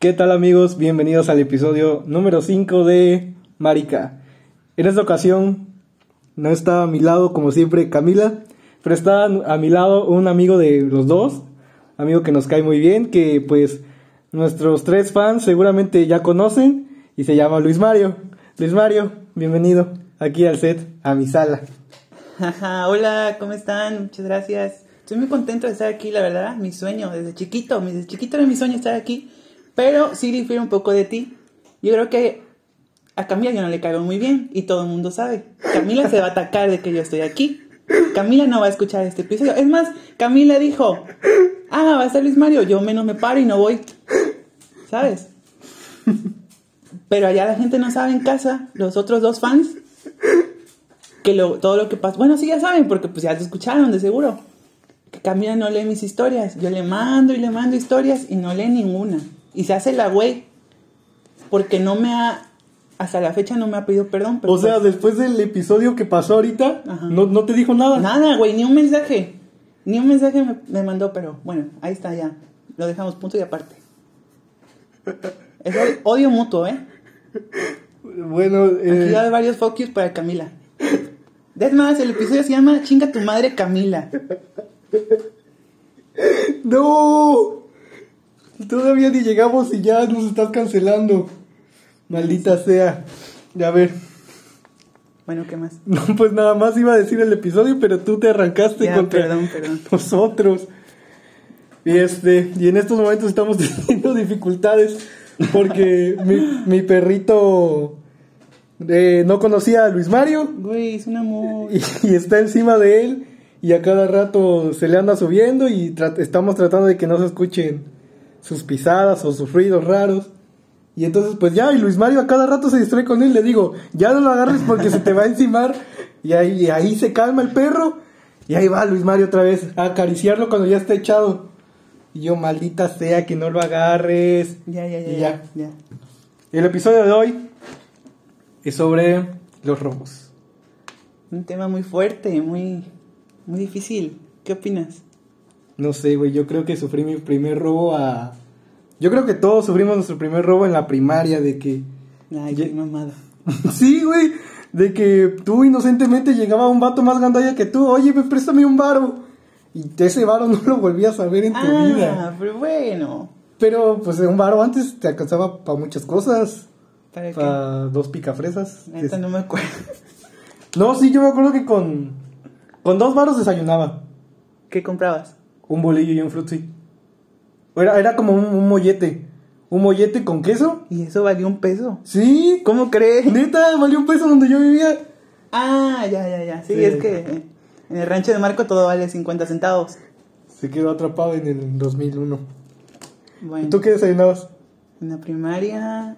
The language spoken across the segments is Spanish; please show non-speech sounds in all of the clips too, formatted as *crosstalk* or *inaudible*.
¿Qué tal amigos? Bienvenidos al episodio número 5 de Marica. En esta ocasión no está a mi lado como siempre Camila, pero está a mi lado un amigo de los dos, amigo que nos cae muy bien, que pues nuestros tres fans seguramente ya conocen y se llama Luis Mario. Luis Mario, bienvenido aquí al set, a mi sala. Hola, ¿cómo están? Muchas gracias. Estoy muy contento de estar aquí, la verdad, mi sueño, desde chiquito, desde chiquito era mi sueño estar aquí, pero sí difiere un poco de ti. Yo creo que a Camila yo no le caigo muy bien y todo el mundo sabe. Camila se va a atacar de que yo estoy aquí. Camila no va a escuchar este episodio. Es más, Camila dijo, ah, va a estar Luis Mario, yo menos me paro y no voy. ¿Sabes? Pero allá la gente no sabe en casa, los otros dos fans, que todo lo que pasa. Bueno, sí ya saben, porque pues ya te escucharon de seguro. Que Camila no lee mis historias. Yo le mando y le mando historias y no lee ninguna. Y se hace la güey. Porque no me ha. Hasta la fecha no me ha pedido perdón. o sea, pues después del episodio que pasó ahorita, no, no, te dijo nada. Nada, güey, ni un mensaje. Ni un mensaje me, me mandó, pero bueno, ahí está ya. Lo dejamos punto y aparte. Es odio mutuo, ¿eh? Bueno, eh... Aquí hay varios focus para Camila. Es más, el episodio se llama Chinga tu madre Camila. *laughs* ¡No! Todavía ni llegamos y ya nos estás cancelando. Maldita sea. Ya ver. Bueno, ¿qué más? No, pues nada más iba a decir el episodio, pero tú te arrancaste con contra perdón, perdón. nosotros. Y este, y en estos momentos estamos *laughs* teniendo dificultades porque *laughs* mi, mi perrito eh, no conocía a Luis Mario. Güey, es un amor. Y, está encima de él y a cada rato se le anda subiendo y estamos tratando de que no se escuchen sus pisadas o sus ruidos raros. Y entonces pues ya, y Luis Mario a cada rato se distrae con él, le digo, ya no lo agarres porque se te va a encimar. Y ahí, y ahí se calma el perro. Y ahí va Luis Mario otra vez a acariciarlo cuando ya está echado. Y yo, maldita sea, que no lo agarres. Ya, ya, ya. ya. El episodio de hoy es sobre los robos. Un tema muy fuerte, muy, muy difícil. ¿Qué opinas? No sé, güey, yo creo que sufrí mi primer robo a... Yo creo que todos sufrimos nuestro primer robo en la primaria, de que... Ay, qué mamada. *laughs* sí, güey, de que tú inocentemente llegaba un vato más gandalla que tú, oye, me préstame un varo. Y ese varo *laughs* no lo volvías a ver en tu ah, vida. pero bueno. Pero pues un varo antes te alcanzaba para muchas cosas. ¿Para, dos picafresas. Esta no me acuerdo. *laughs* No, sí, yo me acuerdo que con, con dos varos desayunaba. ¿Qué comprabas? Un bolillo y un frutzi. Era, era como un, mollete. Un mollete con queso. ¿Y eso valió un peso? Sí. ¿Cómo crees? Neta, valió un peso donde yo vivía. Ah, ya, ya, ya. sí. es que en el rancho de Marco todo vale 50 centavos. Se quedó atrapado en el 2001. Bueno. ¿Y tú qué desayunabas? En la primaria.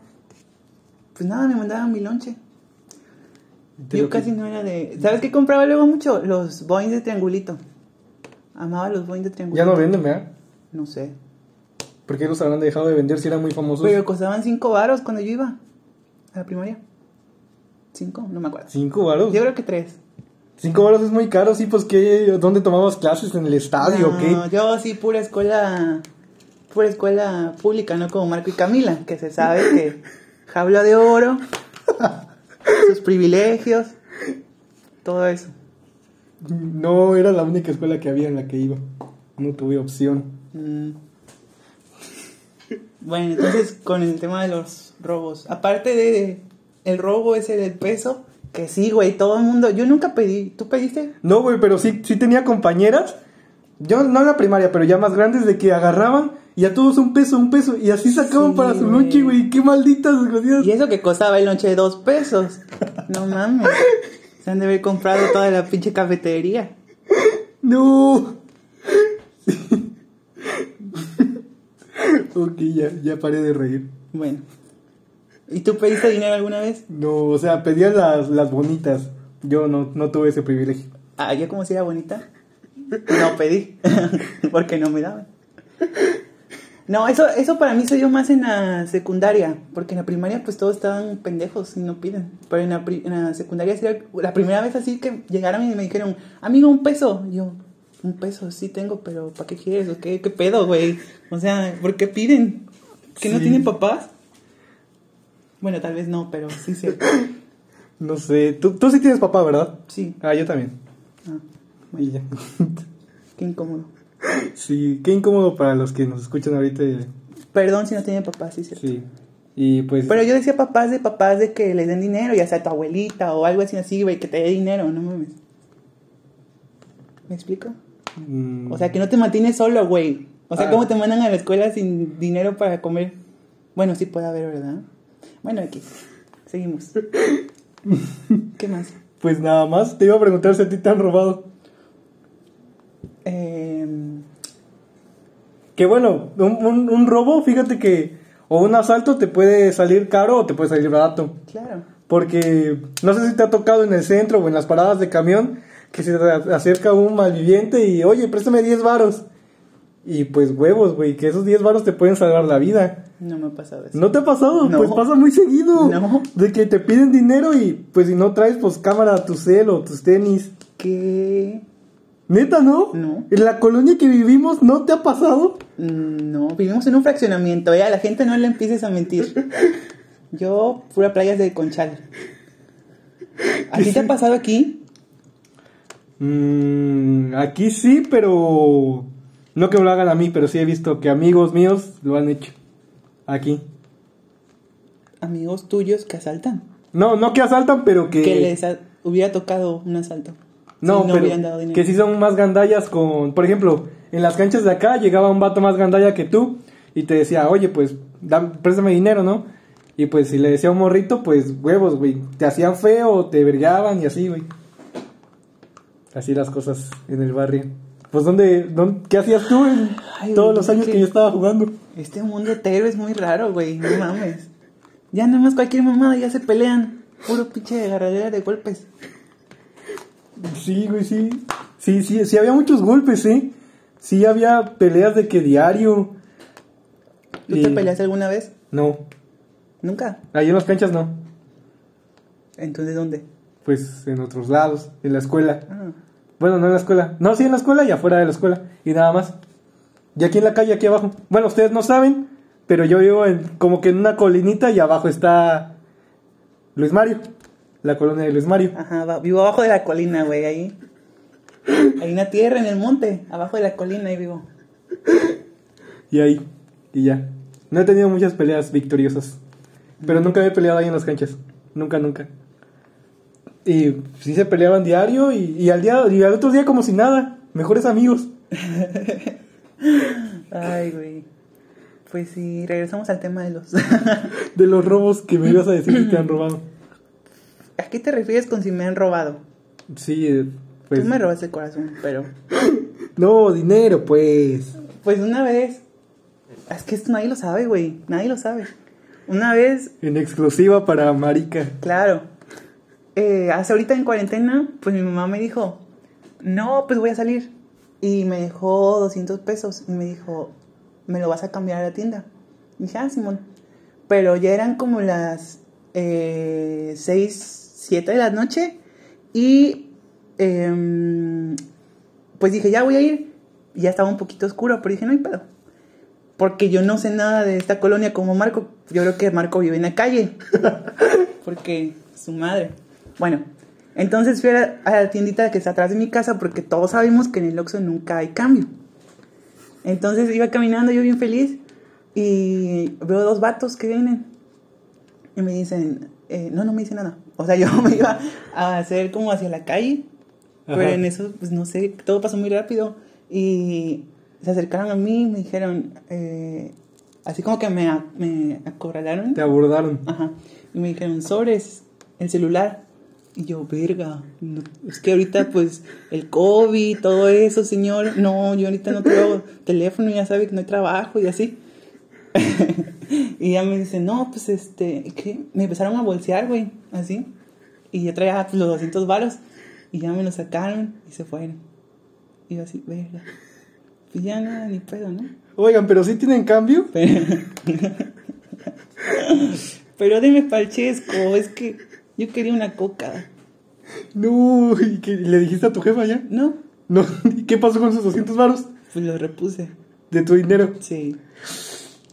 Pues nada, me mandaban mi lonche. Yo casi no era de. ¿Sabes qué compraba luego mucho? Los boings de triangulito. Amaba los boings de triangulito. Ya no venden, ¿verdad? No sé. ¿Por qué los habrán dejado de vender si eran muy famosos? Pero costaban 5 varos cuando yo iba a la primaria. ¿Cinco? No me acuerdo. ¿Cinco varos? Yo creo que tres. Cinco varos es muy caro, sí, pues ¿qué? ¿Dónde tomabas clases? ¿En el estadio o qué? Yo sí, pura escuela, pura escuela pública, no como Marco y Camila, que se sabe que jaula de oro, *laughs* sus privilegios, todo eso. No, era la única escuela que había en la que iba. No tuve opción. Mm. Bueno, entonces con el tema de los robos, aparte de el robo ese del peso, que sí, güey, todo el mundo. Yo nunca pedí. ¿Tú pediste? No, güey, pero sí, sí tenía compañeras. Yo no en la primaria, pero ya más grandes de que agarraban y a todos un peso, un peso. Y así sacaban para su lonche, güey. Qué malditas Y eso que costaba el lonche de dos pesos. No mames. *laughs* Se han de haber comprado toda la pinche cafetería. No. *laughs* ok, ya, ya paré de reír. Bueno. ¿Y tú pediste dinero alguna vez? No, o sea, pedía las, las bonitas. Yo no, no tuve ese privilegio. Ah, ¿yo como si era bonita? No pedí, *laughs* porque no me daban. No, eso, eso para mí se dio más en la secundaria, porque en la primaria pues todos estaban pendejos y no piden. Pero en la, en la secundaria sería la primera vez así que llegaron y me dijeron, amigo, un peso. Y yo, un peso, sí tengo, pero ¿para qué quieres? ¿O qué, qué pedo, güey? O sea, ¿por qué piden? ¿Que no tienen papás? Bueno, tal vez no, pero sí, sí. *laughs* No sé, tú, tú sí tienes papá, ¿verdad? Sí. Ah, yo también. Ah, Y ya. qué incómodo. Sí, qué incómodo para los que nos escuchan ahorita. Perdón si no tienen papás, sí, cierto. Sí. Y pues... Pero yo decía papás de papás de que les den dinero, ya sea tu abuelita o algo así, así, güey, que te dé dinero, no mames. ¿Me explico? mm, O sea, que no te mantienes solo, güey. O sea, Ah. ¿cómo te mandan a la escuela sin dinero para comer? Bueno, sí puede haber, ¿verdad? Bueno, aquí. Seguimos. ¿Qué más? Pues nada más, te iba a preguntar si a ti te han robado. Eh, Que bueno, un, un- un robo, fíjate que... O un asalto te puede salir caro o te puede salir barato. claro. Porque no sé si te ha tocado en el centro o en las paradas de camión que se te acerca un malviviente y, oye, préstame 10 varos. Y pues huevos, güey, que esos 10 varos te pueden salvar la vida. No me ha pasado eso. ¿No te ha pasado? No. Pues pasa muy seguido. No. De que te piden dinero y pues si no traes pues cámara, tu cel o tus tenis. ¿Qué? Neta, ¿no? No. En la colonia que vivimos, ¿no te ha pasado? Mm, No, vivimos en un fraccionamiento, ¿eh? A la gente no le empieces a mentir. *laughs* Yo, pura playas de Conchal. ¿A ti te ha pasado aquí? Mm, aquí sí, pero no que me lo hagan a mí, pero sí he visto que amigos míos lo han hecho. Aquí. Amigos tuyos que asaltan. No, no que asaltan, pero que... Que les hubiera tocado un asalto. No, pero hubieran dado dinero. que sí son más gandallas con... Por ejemplo, en las canchas de acá llegaba un vato más gandalla que tú y te decía, oye, pues, préstame dinero, ¿no? Y pues si le decía a un morrito, pues, huevos, güey. Te hacían feo, te vergaban y así, güey. Así las cosas en el barrio. Pues, ¿dónde, dónde qué hacías tú en Ay, todos los años que- que yo estaba jugando? Este mundo hetero es muy raro, güey. No mames. Ya nada más cualquier mamada ya se pelean. Puro pinche agarradera de golpes. Sí, güey, sí. Sí, sí, sí había muchos golpes, ¿eh? Sí había peleas de que diario. ¿Tú Y- te peleaste alguna vez? No, Nunca. ahí en las canchas no. Entonces, ¿dónde? Pues en otros lados, en la escuela. Ah. Bueno, no en la escuela. No, sí en la escuela y afuera de la escuela. Y nada más. Y aquí en la calle, aquí abajo. Bueno, ustedes no saben, pero yo vivo en, como que en una colinita y abajo está Luis Mario. La colonia de Luis Mario. Ajá, vivo abajo de la colina, güey, ahí. Hay una tierra en el monte, abajo de la colina, ahí vivo. Y ahí. Y ya. No he tenido muchas peleas victoriosas. Pero nunca he peleado ahí en las canchas. Nunca, nunca. Y sí se peleaban diario y, y al día y al otro día como si nada. Mejores amigos. Ay, güey. Pues sí, regresamos al tema de los... *laughs* De los robos que me ibas a decir que te han robado. ¿A qué te refieres con si me han robado? Sí, pues. Tú me robaste el corazón, pero... *laughs* No, dinero, pues. Pues una vez... Es que esto nadie lo sabe, güey. Nadie lo sabe. Una vez En exclusiva para Marica. Claro. Eh, hace ahorita en cuarentena, pues mi mamá me dijo, no, pues voy a salir. Y me dejó 200 pesos y me dijo, ¿me lo vas a cambiar a la tienda? Y dije, ah, Simón. Pero ya eran como las eh, 6, 7 de la noche y em, pues dije, ya voy a ir. Ya estaba un poquito oscuro, pero dije, no hay pedo. Porque yo no sé nada de esta colonia como Marco. Yo creo que Marco vive en la calle. *laughs* Porque su madre. Bueno, entonces fui a la, a la tiendita que está atrás de mi casa porque todos sabemos que en el Oxxo nunca hay cambio. Entonces iba caminando yo bien feliz y veo dos vatos que vienen y me dicen, eh, no, no me dice nada. O sea, yo *laughs* me iba a hacer como hacia la calle, pero Ajá. en eso, pues no sé, todo pasó muy rápido y se acercaron a mí y me dijeron, eh, así como que me, me acorralaron. Te abordaron. Ajá. Y me dijeron, sobres, el celular. Y yo, verga, no, es que ahorita pues el COVID, todo eso, señor, no, yo ahorita no tengo *laughs* teléfono, ya sabe que no hay trabajo y así. *laughs* y ya me dice, no, pues este, ¿qué? Me empezaron a bolsear, güey, así. Y yo traía pues, los 200 varos y ya me lo sacaron y se fueron. Y yo así, verga. Pues ya nada, ni pedo, ¿no? Oigan, pero sí tienen cambio. *laughs* Pero, pero dime palchesco, es que yo quería una coca. No, ¿y qué? ¿Le dijiste a tu jefa ya? No, No, *laughs* ¿y qué pasó con esos 200 varos pues lo repuse. de tu dinero? Sí.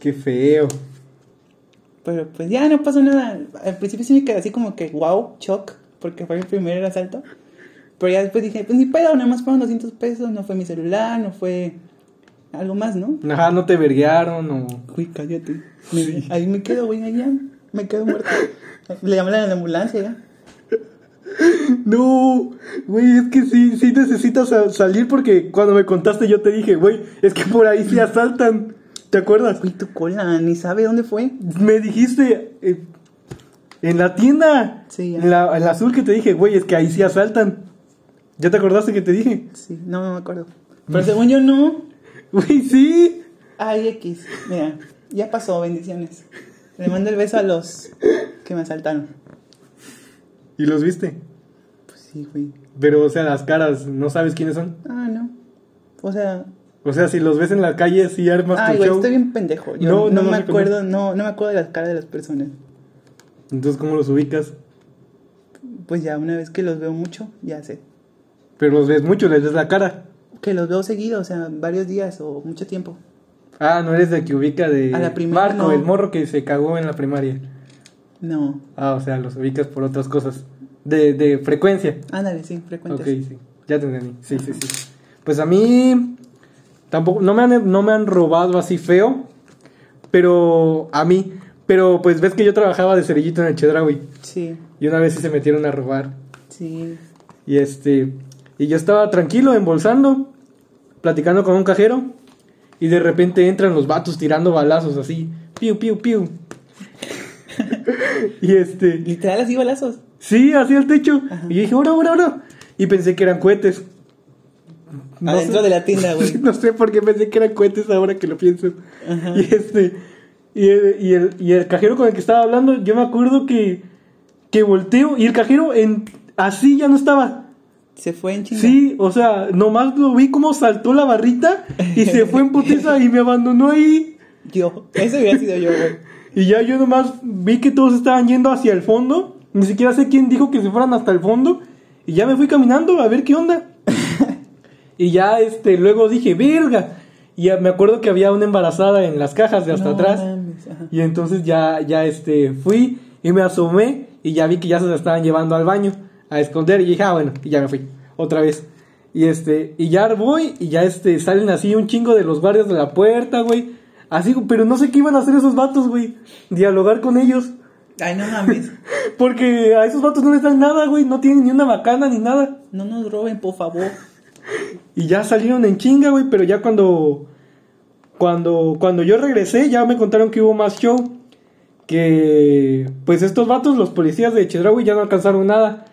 Qué feo. Pero pues ya no pasó nada. Al principio sí me quedé así como que wow, shock, porque fue el primer asalto. Pero ya después dije, pues ni pedo, nada más fueron 200 pesos, no fue mi celular, no fue algo más, ¿no? Ajá, no te verguearon o... Uy, cállate. Me- Ahí me quedo, güey, ahí ya. Me quedo muerto. Le llamé a la ambulancia ya. *laughs* No, güey, es que sí, sí necesitas sa- salir porque cuando me contaste yo te dije, güey, es que por ahí sí asaltan. ¿Te acuerdas? Uy, tu cola, ni sabe dónde fue. Me dijiste eh, en la tienda, Sí, ya. en la, en la azul que te dije, güey, es que ahí sí asaltan. ¿Ya te acordaste que te dije? Sí, no, no me acuerdo. *laughs* Pero según yo no. Güey, sí. Ay, X. Mira, ya pasó, bendiciones. Le mando el beso a los que me asaltaron. ¿Y los viste? Pues sí, güey. Pero, o sea, las caras, ¿no sabes quiénes son? Ah, no. O sea, O sea, si los ves en la calle, sí armas ay, tu güey, show. estoy bien pendejo. Yo No, no, no me acuerdo, no, no me acuerdo de las caras de las personas. Entonces, ¿cómo los ubicas? Pues ya una vez que los veo mucho, ya sé. Pero los ves mucho, les ves la cara. Que los veo seguido, o sea, varios días o mucho tiempo. Ah, no eres de que ubica de A la Marco, no. el morro que se cagó en la primaria. No. Ah, o sea, los ubicas por otras cosas. De, de frecuencia. Ándale, sí, frecuentes. Ok, sí. Ya te entendí. Sí, sí, sí. Pues a mí tampoco no me han no me han robado así feo, pero a mí, pero pues ves que yo trabajaba de cerillito en el Chedraui Sí, y una vez sí se metieron a robar sí. y este y yo estaba tranquilo embolsando, platicando con un cajero y de repente entran los vatos tirando balazos así, piu piu piu. *laughs* y este Literal así balazos. Sí, hacia el techo. Ajá. Y yo dije, ahora, ahora, ahora. Y pensé que eran cohetes. No Adentro sé- de la tienda, *laughs* güey. No sé por qué pensé que eran cohetes ahora que lo pienso. Ajá. Y este. Y el, y, el, y el cajero con el que estaba hablando, yo me acuerdo que. Que volteo y el cajero en. Así ya no estaba. Se fue en chinga. Sí, o sea, nomás lo vi como saltó la barrita y se fue en putiza y me abandonó ahí. Yo. Ese hubiera sido yo, güey. *laughs* Y ya yo nomás vi que todos estaban yendo hacia el fondo. Ni siquiera sé quién dijo que se fueran hasta el fondo. Y ya me fui caminando a ver qué onda. Y ya este, luego dije, verga. Y me acuerdo que había una embarazada en las cajas de hasta No atrás. mames. Y entonces ya, ya este, fui y me asomé y ya vi que ya se la estaban llevando al baño a esconder. Y dije, ah, bueno, y ya me fui. Otra vez. Y este, y ya voy y ya este, salen así un chingo de los guardias de la puerta, güey. Así, pero no sé qué iban a hacer esos vatos, güey. Dialogar con ellos. Ay, no mames. *laughs* Porque a esos vatos no les dan nada, güey. No tienen ni una bacana ni nada. No nos roben, por favor. Y ya salieron en chinga, güey. Pero ya cuando. Cuando, cuando yo regresé, ya me contaron que hubo más show. Que. Pues estos vatos, los policías de Chedraui, ya no alcanzaron nada.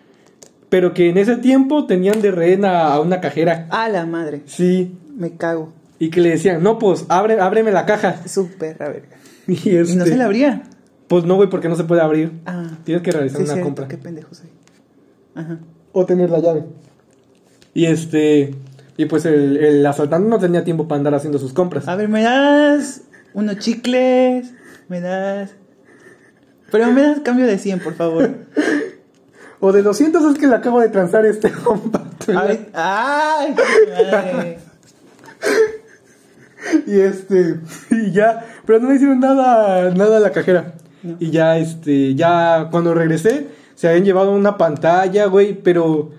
Pero que en ese tiempo tenían de rehén a, a una cajera. A la madre. Sí. Me cago. Y que le decían, no, pues, abre, ábreme la caja. Súper, a ver. *laughs* Y, ¿Y no este, se la abría? Pues no, güey, porque no se puede abrir. Ah. Tienes que realizar Sí, una cierto, compra. Qué pendejo soy. Ajá. o tener la llave. Y este. Y pues el, el asaltante no tenía tiempo para andar haciendo sus compras. A ver, ¿me das unos chicles? ¿Me das...? Pero me das cambio de 100, por favor. *laughs* O de 200 es que le acabo de transar este *laughs* compa. A ver, ¡Ay! qué madre. *laughs* Y este. Y ya. Pero no le hicieron nada, nada a la cajera. No. Y ya, este. Ya cuando regresé, se habían llevado una pantalla, güey. Pero.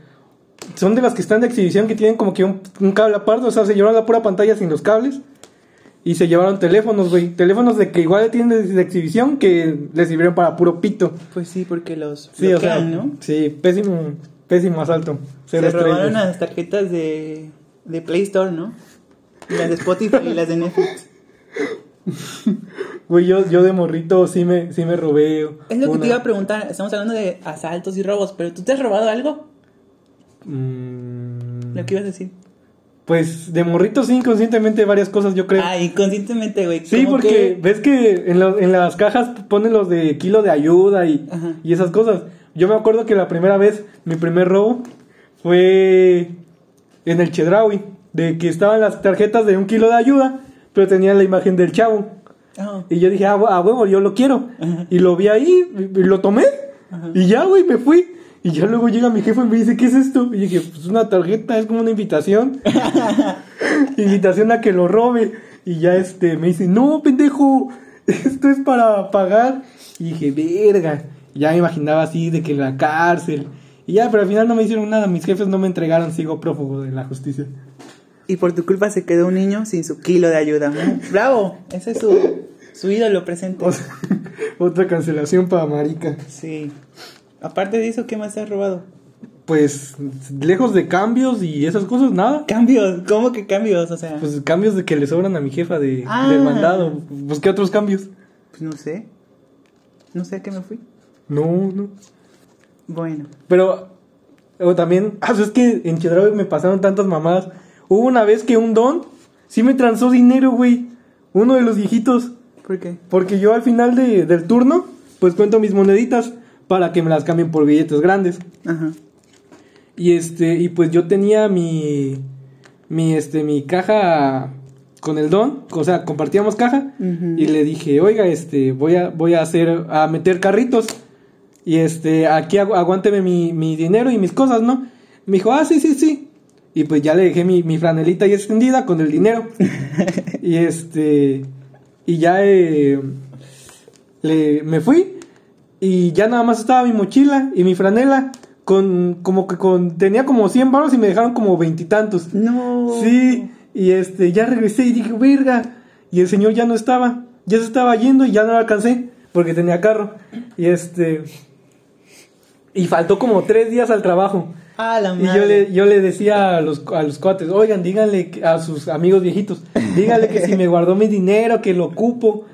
Son de las que están de exhibición que tienen como que un, un cable aparte. O sea, se llevaron la pura pantalla sin los cables. Y se llevaron teléfonos, güey. Teléfonos de que igual tienen de, exhibición que les sirvieron para puro pito. Pues sí, porque los Sí, o sea, bloquean, ¿no? sí, pésimo, pésimo asalto. Se robaron las tarjetas de, de Play Store, ¿no? Y las de Spotify y las de Netflix. *laughs* Güey, yo, yo de morrito sí me, sí me robé. Es lo que te iba a preguntar. Estamos hablando de asaltos y robos, pero ¿tú te has robado algo? Mm, Lo que ibas a decir. Pues de morrito sí, inconscientemente varias cosas, yo creo. Ah, inconscientemente, güey. sí, porque que- ves que en, lo- en las cajas ponen los de kilo de ayuda y, Ajá. y esas cosas. Yo me acuerdo que la primera vez, mi primer robo fue en el Chedraui, de que estaban las tarjetas de un kilo de ayuda, pero tenían la imagen del chavo. Ah, Y yo dije, ah, huevo, yo lo quiero. Ajá. Y lo vi ahí, y y lo tomé. Y ya, güey, me fui. Y ya luego llega mi jefe y me dice, ¿qué es esto? Y dije, pues una tarjeta, es como una invitación. *laughs* invitación a que lo robe. Y ya este me dice, no, pendejo, esto es para pagar. Y dije, verga. Ya me imaginaba así de que en la cárcel. Y ya, pero al final no me hicieron nada. Mis jefes no me entregaron, sigo prófugo de la justicia. Y por tu culpa se quedó un niño sin su kilo de ayuda. ¡Bravo! Ese es su, su ídolo presente. *laughs* Otra cancelación para marica. Sí. Aparte de eso, ¿qué más te has robado? Pues lejos de cambios y esas cosas, nada. Cambios, ¿cómo que cambios? O sea, pues, cambios de que le sobran a mi jefa de, Ah. del mandado. Pues qué otros cambios. pues no sé. No sé a qué me fui. No, no. Bueno. Pero o también, *laughs* ah, es que en Chedraui me pasaron tantas mamadas. Hubo una vez que un don sí me transó dinero, güey. Uno de los viejitos. ¿Por qué? Porque yo al final de- del turno, pues cuento mis moneditas para que me las cambien por billetes grandes. Ajá. Y este, y pues yo tenía mi, mi, este, mi caja con el don, o sea, compartíamos caja. Y le dije, oiga, este, voy a, voy a hacer, a meter carritos. Y este, aquí agu- aguánteme mi, mi dinero y mis cosas, ¿no? Me dijo, ah, sí, sí, sí. Y pues ya le dejé mi, mi franelita ahí extendida con el dinero. *laughs* y este, y ya eh, le, me fui. Y ya nada más estaba mi mochila y mi franela. Con, como que con, tenía como 100 baros y me dejaron como veintitantos. No. Sí, y este, ya regresé y dije, verga. Y el señor ya no estaba, ya se estaba yendo y ya no lo alcancé porque tenía carro. Y este, y faltó como tres días al trabajo. Ah, la Y madre. yo le, yo le decía a los, a los cuates, oigan, díganle a sus amigos viejitos, díganle que si me guardó mi dinero, que lo ocupo.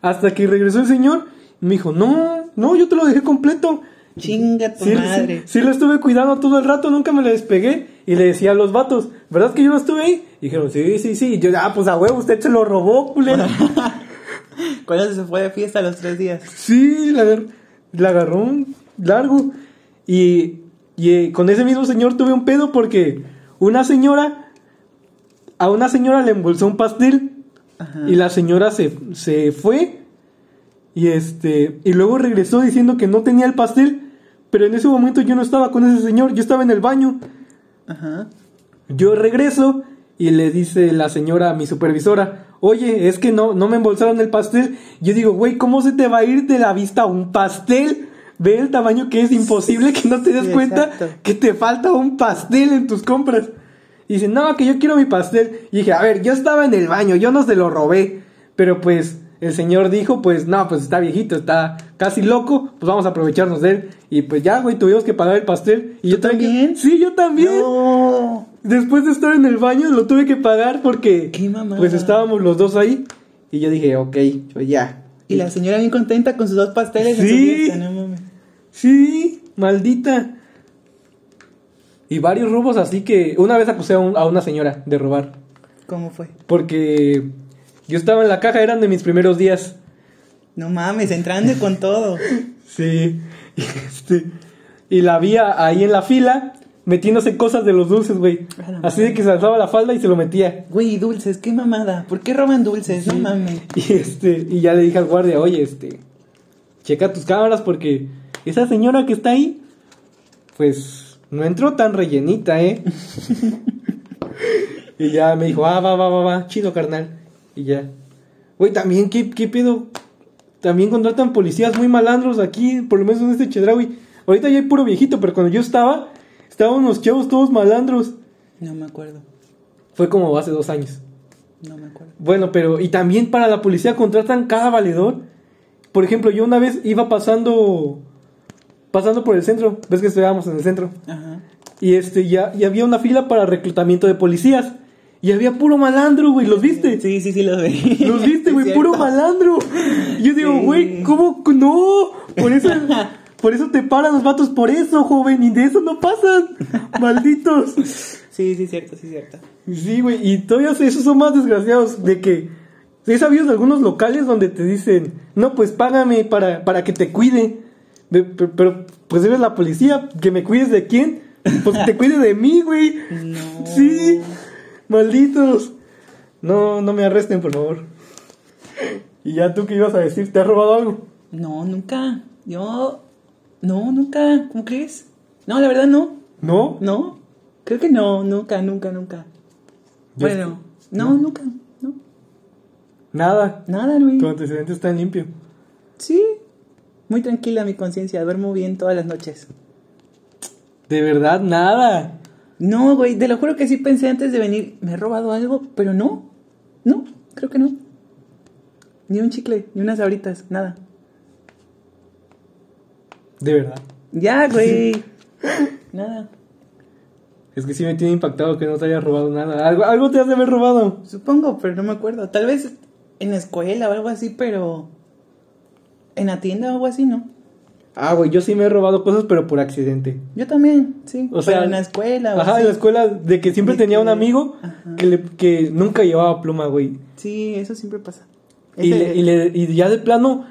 Hasta que regresó el señor, y me dijo, no, no, yo te lo dejé completo. Chinga tu Sí, madre. sí, sí lo estuve cuidando todo el rato, nunca me lo despegué. Y le decía a los vatos, ¿verdad que yo no estuve ahí? Y dijeron, sí, sí, sí. Y yo, ah, pues a huevo, usted se lo robó, culero. *laughs* ¿Cuándo se fue de fiesta a los tres días? sí, la, la agarró un largo. Y, y eh, con ese mismo señor tuve un pedo porque una señora, a una señora le embolsó un pastel. Ajá. Y la señora se, se fue. Y este. Y luego regresó diciendo que no tenía el pastel. Pero en ese momento yo no estaba con ese señor, yo estaba en el baño. Ajá. Yo regreso y le dice la señora a mi supervisora, oye, es que no, no me embolsaron el pastel. Yo digo, güey, ¿cómo se te va a ir de la vista un pastel? Ve el tamaño que es imposible que no te des Sí, cuenta que te falta un pastel en tus compras. Y dice, no, que yo quiero mi pastel. Y dije, a ver, yo estaba en el baño, yo no se lo robé. Pero pues el señor dijo, pues no, pues está viejito, está casi loco, pues vamos a aprovecharnos de él. Y pues ya, güey, tuvimos que pagar el pastel. Y yo tuve que- también? Sí, yo también. No. Después de estar en el baño lo tuve que pagar porque Qué mamada. pues estábamos los dos ahí y yo dije, ok, pues ya. Y la señora bien contenta con sus dos pasteles en su Sí. fiesta, no mames. Sí, maldita. Y varios robos así que una vez acusé a, un- a una señora de robar ¿Cómo fue? porque yo estaba en la caja, eran de mis primeros días. No mames, entrando con todo. *laughs* Sí. Y, este, y la vi ahí en la fila metiéndose cosas de los dulces, güey. Así de que se alzaba la falda y se lo metía. Güey, dulces, qué mamada. ¿Por qué roban dulces? No mames. *laughs* Y este, y ya le dije al guardia, oye, este, checa tus cámaras porque esa señora que está ahí, pues no entró tan rellenita, ¿eh? *laughs* y ya me dijo, ah, va, va, va, va, chido, carnal. Y ya. Güey, también, ¿qué, qué pedo? También contratan policías muy malandros aquí, por lo menos en este Chedraui. Ahorita ya hay puro viejito, pero cuando yo estaba, estaban unos chavos todos malandros. No me acuerdo. Fue como hace dos años. No me acuerdo. Bueno, pero y también para la policía contratan cada valedor. Por ejemplo, yo una vez iba pasando pasando por el centro, ves que estábamos en el centro Ajá. y este ya y había una fila para reclutamiento de policías y había puro malandro, güey, ¿los viste? Sí, sí, sí, los vi. Los *laughs* viste, güey, puro malandro. Y Yo digo, Sí. güey, ¿cómo no? Por eso *laughs* por eso te paran los vatos por eso, joven, y de eso no pasan. Malditos. Sí, sí, cierto, sí, cierto. Sí, güey, y todavía esos son más desgraciados de que he sabido de algunos locales donde te dicen, no, pues págame para, para que te cuide. Ve- pe- Pero, pues eres la policía, que me cuides de quién? Pues te cuide de mí, güey. *laughs* No. Sí, malditos. No, no me arresten, por favor. Y ya tú qué ibas a decir, ¿te has robado algo? No, nunca. Yo. No, nunca. ¿Cómo crees? No, la verdad no. ¿No? No. Creo que no, nunca, nunca, nunca. Yo- Bueno, no, nunca, no. Nada. Nada, Luis. Tu antecedente está limpio. Sí. Muy tranquila mi conciencia, duermo bien todas las noches. De verdad, nada. No, güey, te lo juro que sí pensé antes de venir, me he robado algo, pero no. No, creo que no. Ni un chicle, ni unas abritas, nada. De verdad. Ya, *laughs* güey. nada. Es que sí me tiene impactado que no te haya robado nada. Algo, algo te has de haber robado. Supongo, pero no me acuerdo. Tal vez en la escuela o algo así, pero en la tienda o algo así, ¿no? Ah, güey, yo sí me he robado cosas, pero por accidente. Yo también, sí. O sea, pero en la escuela o Ajá, en la escuela, de que siempre De tenía un amigo Ajá. que, le- que nunca llevaba pluma, güey. Sí, eso siempre pasa. Y, le- y, le- y ya de plano,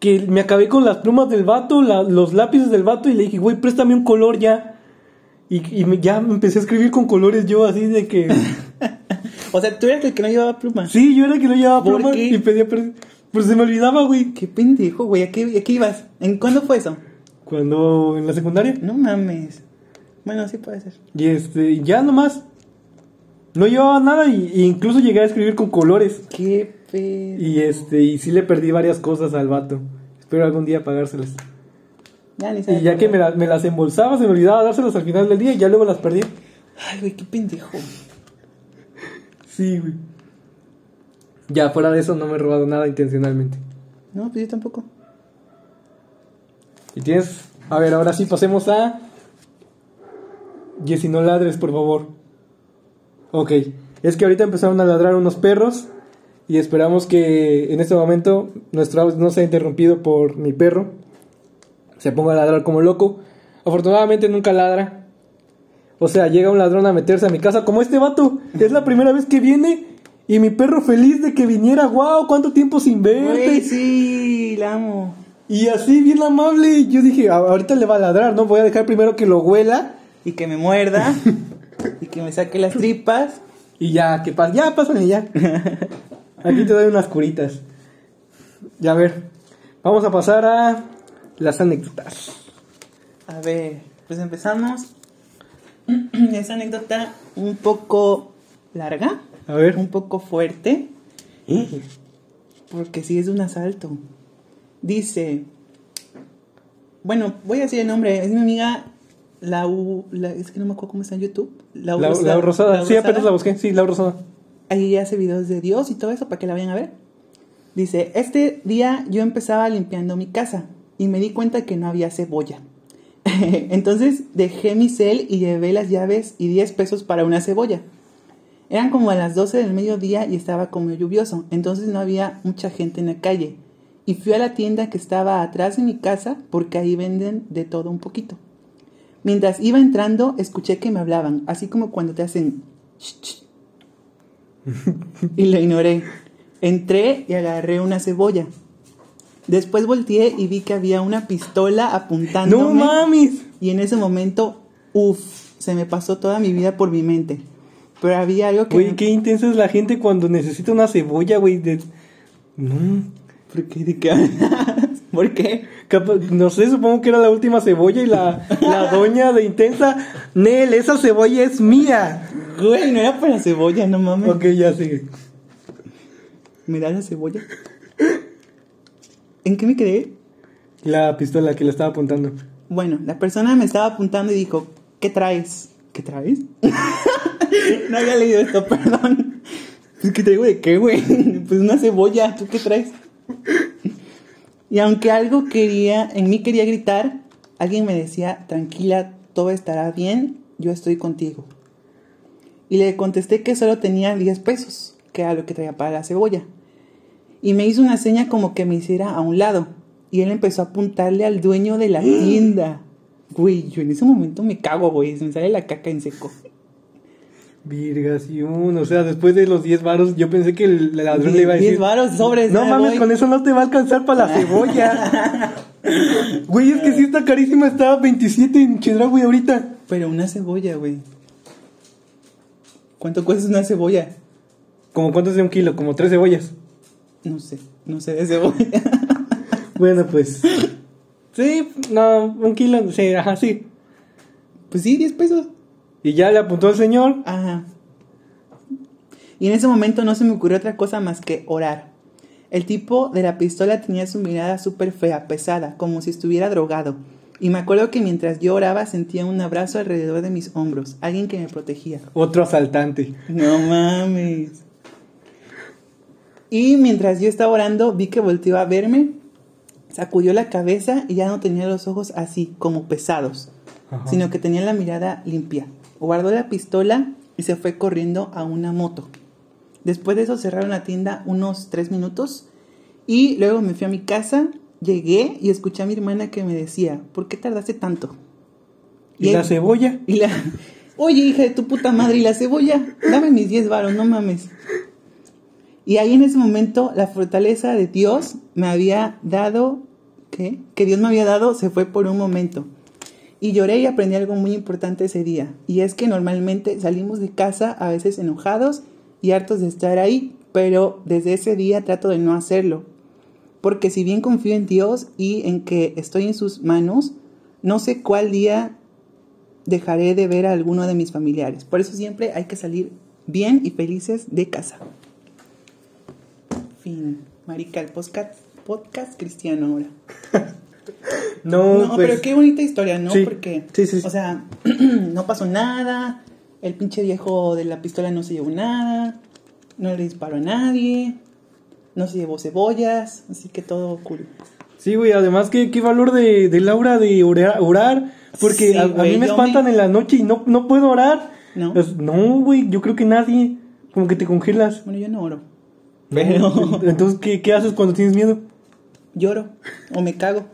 que me acabé con las plumas del vato, la- los lápices del vato, y le dije, güey, préstame un color ya. Y, y me- ya me empecé a escribir con colores yo, así de que. *laughs* O sea, tú eras el que no llevaba pluma. sí, yo era el que no llevaba ¿Por pluma y pedía. Pre- Pues se me olvidaba, güey. Qué pendejo, güey. ¿A qué, a qué ibas? ¿En cuándo fue eso? Cuando en la secundaria. No mames. Bueno, sí puede ser. Y este, y ya nomás. No llevaba nada y, y incluso llegué a escribir con colores. Qué pedo. Y este, y sí le perdí varias cosas al vato. Espero algún día pagárselas. Ya ni Y sabes ya que me, la- me las embolsaba, se me olvidaba dárselas al final del día y ya luego las perdí. Ay, güey, qué pendejo. Sí, güey. Ya fuera de eso no me he robado nada intencionalmente. No, pues yo tampoco. Y tienes. A ver, ahora sí pasemos a. Jessy, no ladres, por favor. Ok. Es que ahorita empezaron a ladrar unos perros. Y esperamos que en este momento nuestro audio no sea interrumpido por mi perro. Se ponga a ladrar como loco. Afortunadamente nunca ladra. O sea, llega un ladrón a meterse a mi casa como este vato. Es la primera vez que viene. Y mi perro feliz de que viniera. ¡Wow! ¿Cuánto tiempo sin verte? Güey, sí, la amo. Y así, bien amable. Yo dije, "A- ahorita le va a ladrar, ¿no? Voy a dejar primero que lo huela. Y que me muerda. *laughs* y que me saque las tripas. Y ya, que pasa. Ya, pásale, ya. *laughs* Aquí te doy unas curitas. Ya, a ver. Vamos a pasar a las anécdotas. A ver, pues empezamos. *clears throat* Esa anécdota un poco larga, A ver. un poco fuerte, porque sí es un asalto. Dice, bueno, voy a decir el nombre, es mi amiga Lau, la, es que no me acuerdo cómo está en YouTube. Lau La, Rosa- la rosada. Lau sí, apenas Rosada. la busqué. Sí, la rosada. Ahí hace videos de Dios y todo eso para que la vayan a ver. Dice, este día yo empezaba limpiando mi casa y me di cuenta que no había cebolla. *laughs* Entonces dejé mi cel y llevé las llaves y 10 pesos para una cebolla. Eran como a las 12 del mediodía y estaba como lluvioso, entonces no había mucha gente en la calle. Y fui a la tienda que estaba atrás de mi casa porque ahí venden de todo un poquito. Mientras iba entrando, escuché que me hablaban, así como cuando te hacen... *laughs* Y lo ignoré. Entré y agarré una cebolla. Después volteé y vi que había una pistola apuntándome. ¡No mames! Y en ese momento, uff, se me pasó toda mi vida por mi mente. Pero había algo que... Güey, qué intensa es la gente cuando necesita una cebolla, güey. De... No. ¿Por qué? ¿De qué hablas? *laughs* ¿Por qué? No sé, supongo que era la última cebolla y la, la *laughs* doña de intensa. Nel, esa cebolla es mía. Güey, no era para cebolla, no mames. Ok, ya sigue. ¿Me das la cebolla? ¿En qué me quedé? La pistola que le estaba apuntando. Bueno, la persona me estaba apuntando y dijo, ¿qué traes? ¿Qué traes? *laughs* *laughs* no había leído esto, perdón. ¿Qué traigo de qué, güey? Pues una cebolla, ¿tú qué traes? Y aunque algo quería, en mí quería gritar, alguien me decía, tranquila, todo estará bien, yo estoy contigo. Y le contesté que solo tenía 10 pesos, que era lo que traía para la cebolla. Y me hizo una seña como que me hiciera a un lado. Y él empezó a apuntarle al dueño de la *gasps* tienda. Güey, yo en ese momento me cago, güey. Se me sale la caca en seco. Virgación, o sea, después de los 10 varos, yo pensé que el ladrón le iba a decir. 10 varos, sobres. No mames, voy". con eso no te va a alcanzar para la *laughs* cebolla. Güey, es que sí está carísima, está 27 en Chedraui ahorita. Pero una cebolla, güey. ¿Cuánto cuesta una cebolla? ¿Como cuánto es de un kilo? Como tres cebollas. No sé, no sé de cebolla. *laughs* Bueno, pues. *laughs* Sí, no, un kilo, sí, ajá, sí. pues sí, 10 pesos. Y ya le apuntó al señor. Ajá. Y en ese momento no se me ocurrió otra cosa más que orar. El tipo de la pistola tenía su mirada súper fea, pesada, como si estuviera drogado. Y me acuerdo que mientras yo oraba sentía un abrazo alrededor de mis hombros, alguien que me protegía. Otro asaltante. No mames. Y mientras yo estaba orando, vi que volteó a verme, sacudió la cabeza y ya no tenía los ojos así, como pesados, Ajá. sino que tenía la mirada limpia. Guardó la pistola y se fue corriendo a una moto. Después de eso cerraron la tienda unos tres minutos y luego me fui a mi casa, llegué y escuché a mi hermana que me decía, ¿por qué tardaste tanto? ¿Y la cebolla? y la... Oye, hija de tu puta madre, ¿y la cebolla? Dame mis 10 varos, no mames. Y ahí en ese momento la fortaleza de Dios me había dado, ¿qué? Que Dios me había dado se fue por un momento. Y lloré y aprendí algo muy importante ese día. Y es que normalmente salimos de casa a veces enojados y hartos de estar ahí, pero desde ese día trato de no hacerlo. Porque si bien confío en Dios y en que estoy en sus manos, no sé cuál día dejaré de ver a alguno de mis familiares. Por eso siempre hay que salir bien y felices de casa. Fin. Marica, el podcast, podcast cristiano ahora. *laughs* No, No, pues, pero qué bonita historia, ¿no? sí. Porque, Sí, sí, sí. o sea, *clears throat* no pasó nada, el pinche viejo de la pistola no se llevó nada, no le disparó a nadie, no se llevó cebollas, así que todo cool. Sí, güey, además, ¿qué, qué valor de, de Laura de orar, orar? porque a, mí me espantan me- en la noche y no, no puedo orar. ¿No? Pues, no, güey, yo creo que nadie, como que te congelas. Bueno, yo no oro, pero Entonces, ¿qué, ¿qué haces cuando tienes miedo? lloro o me cago.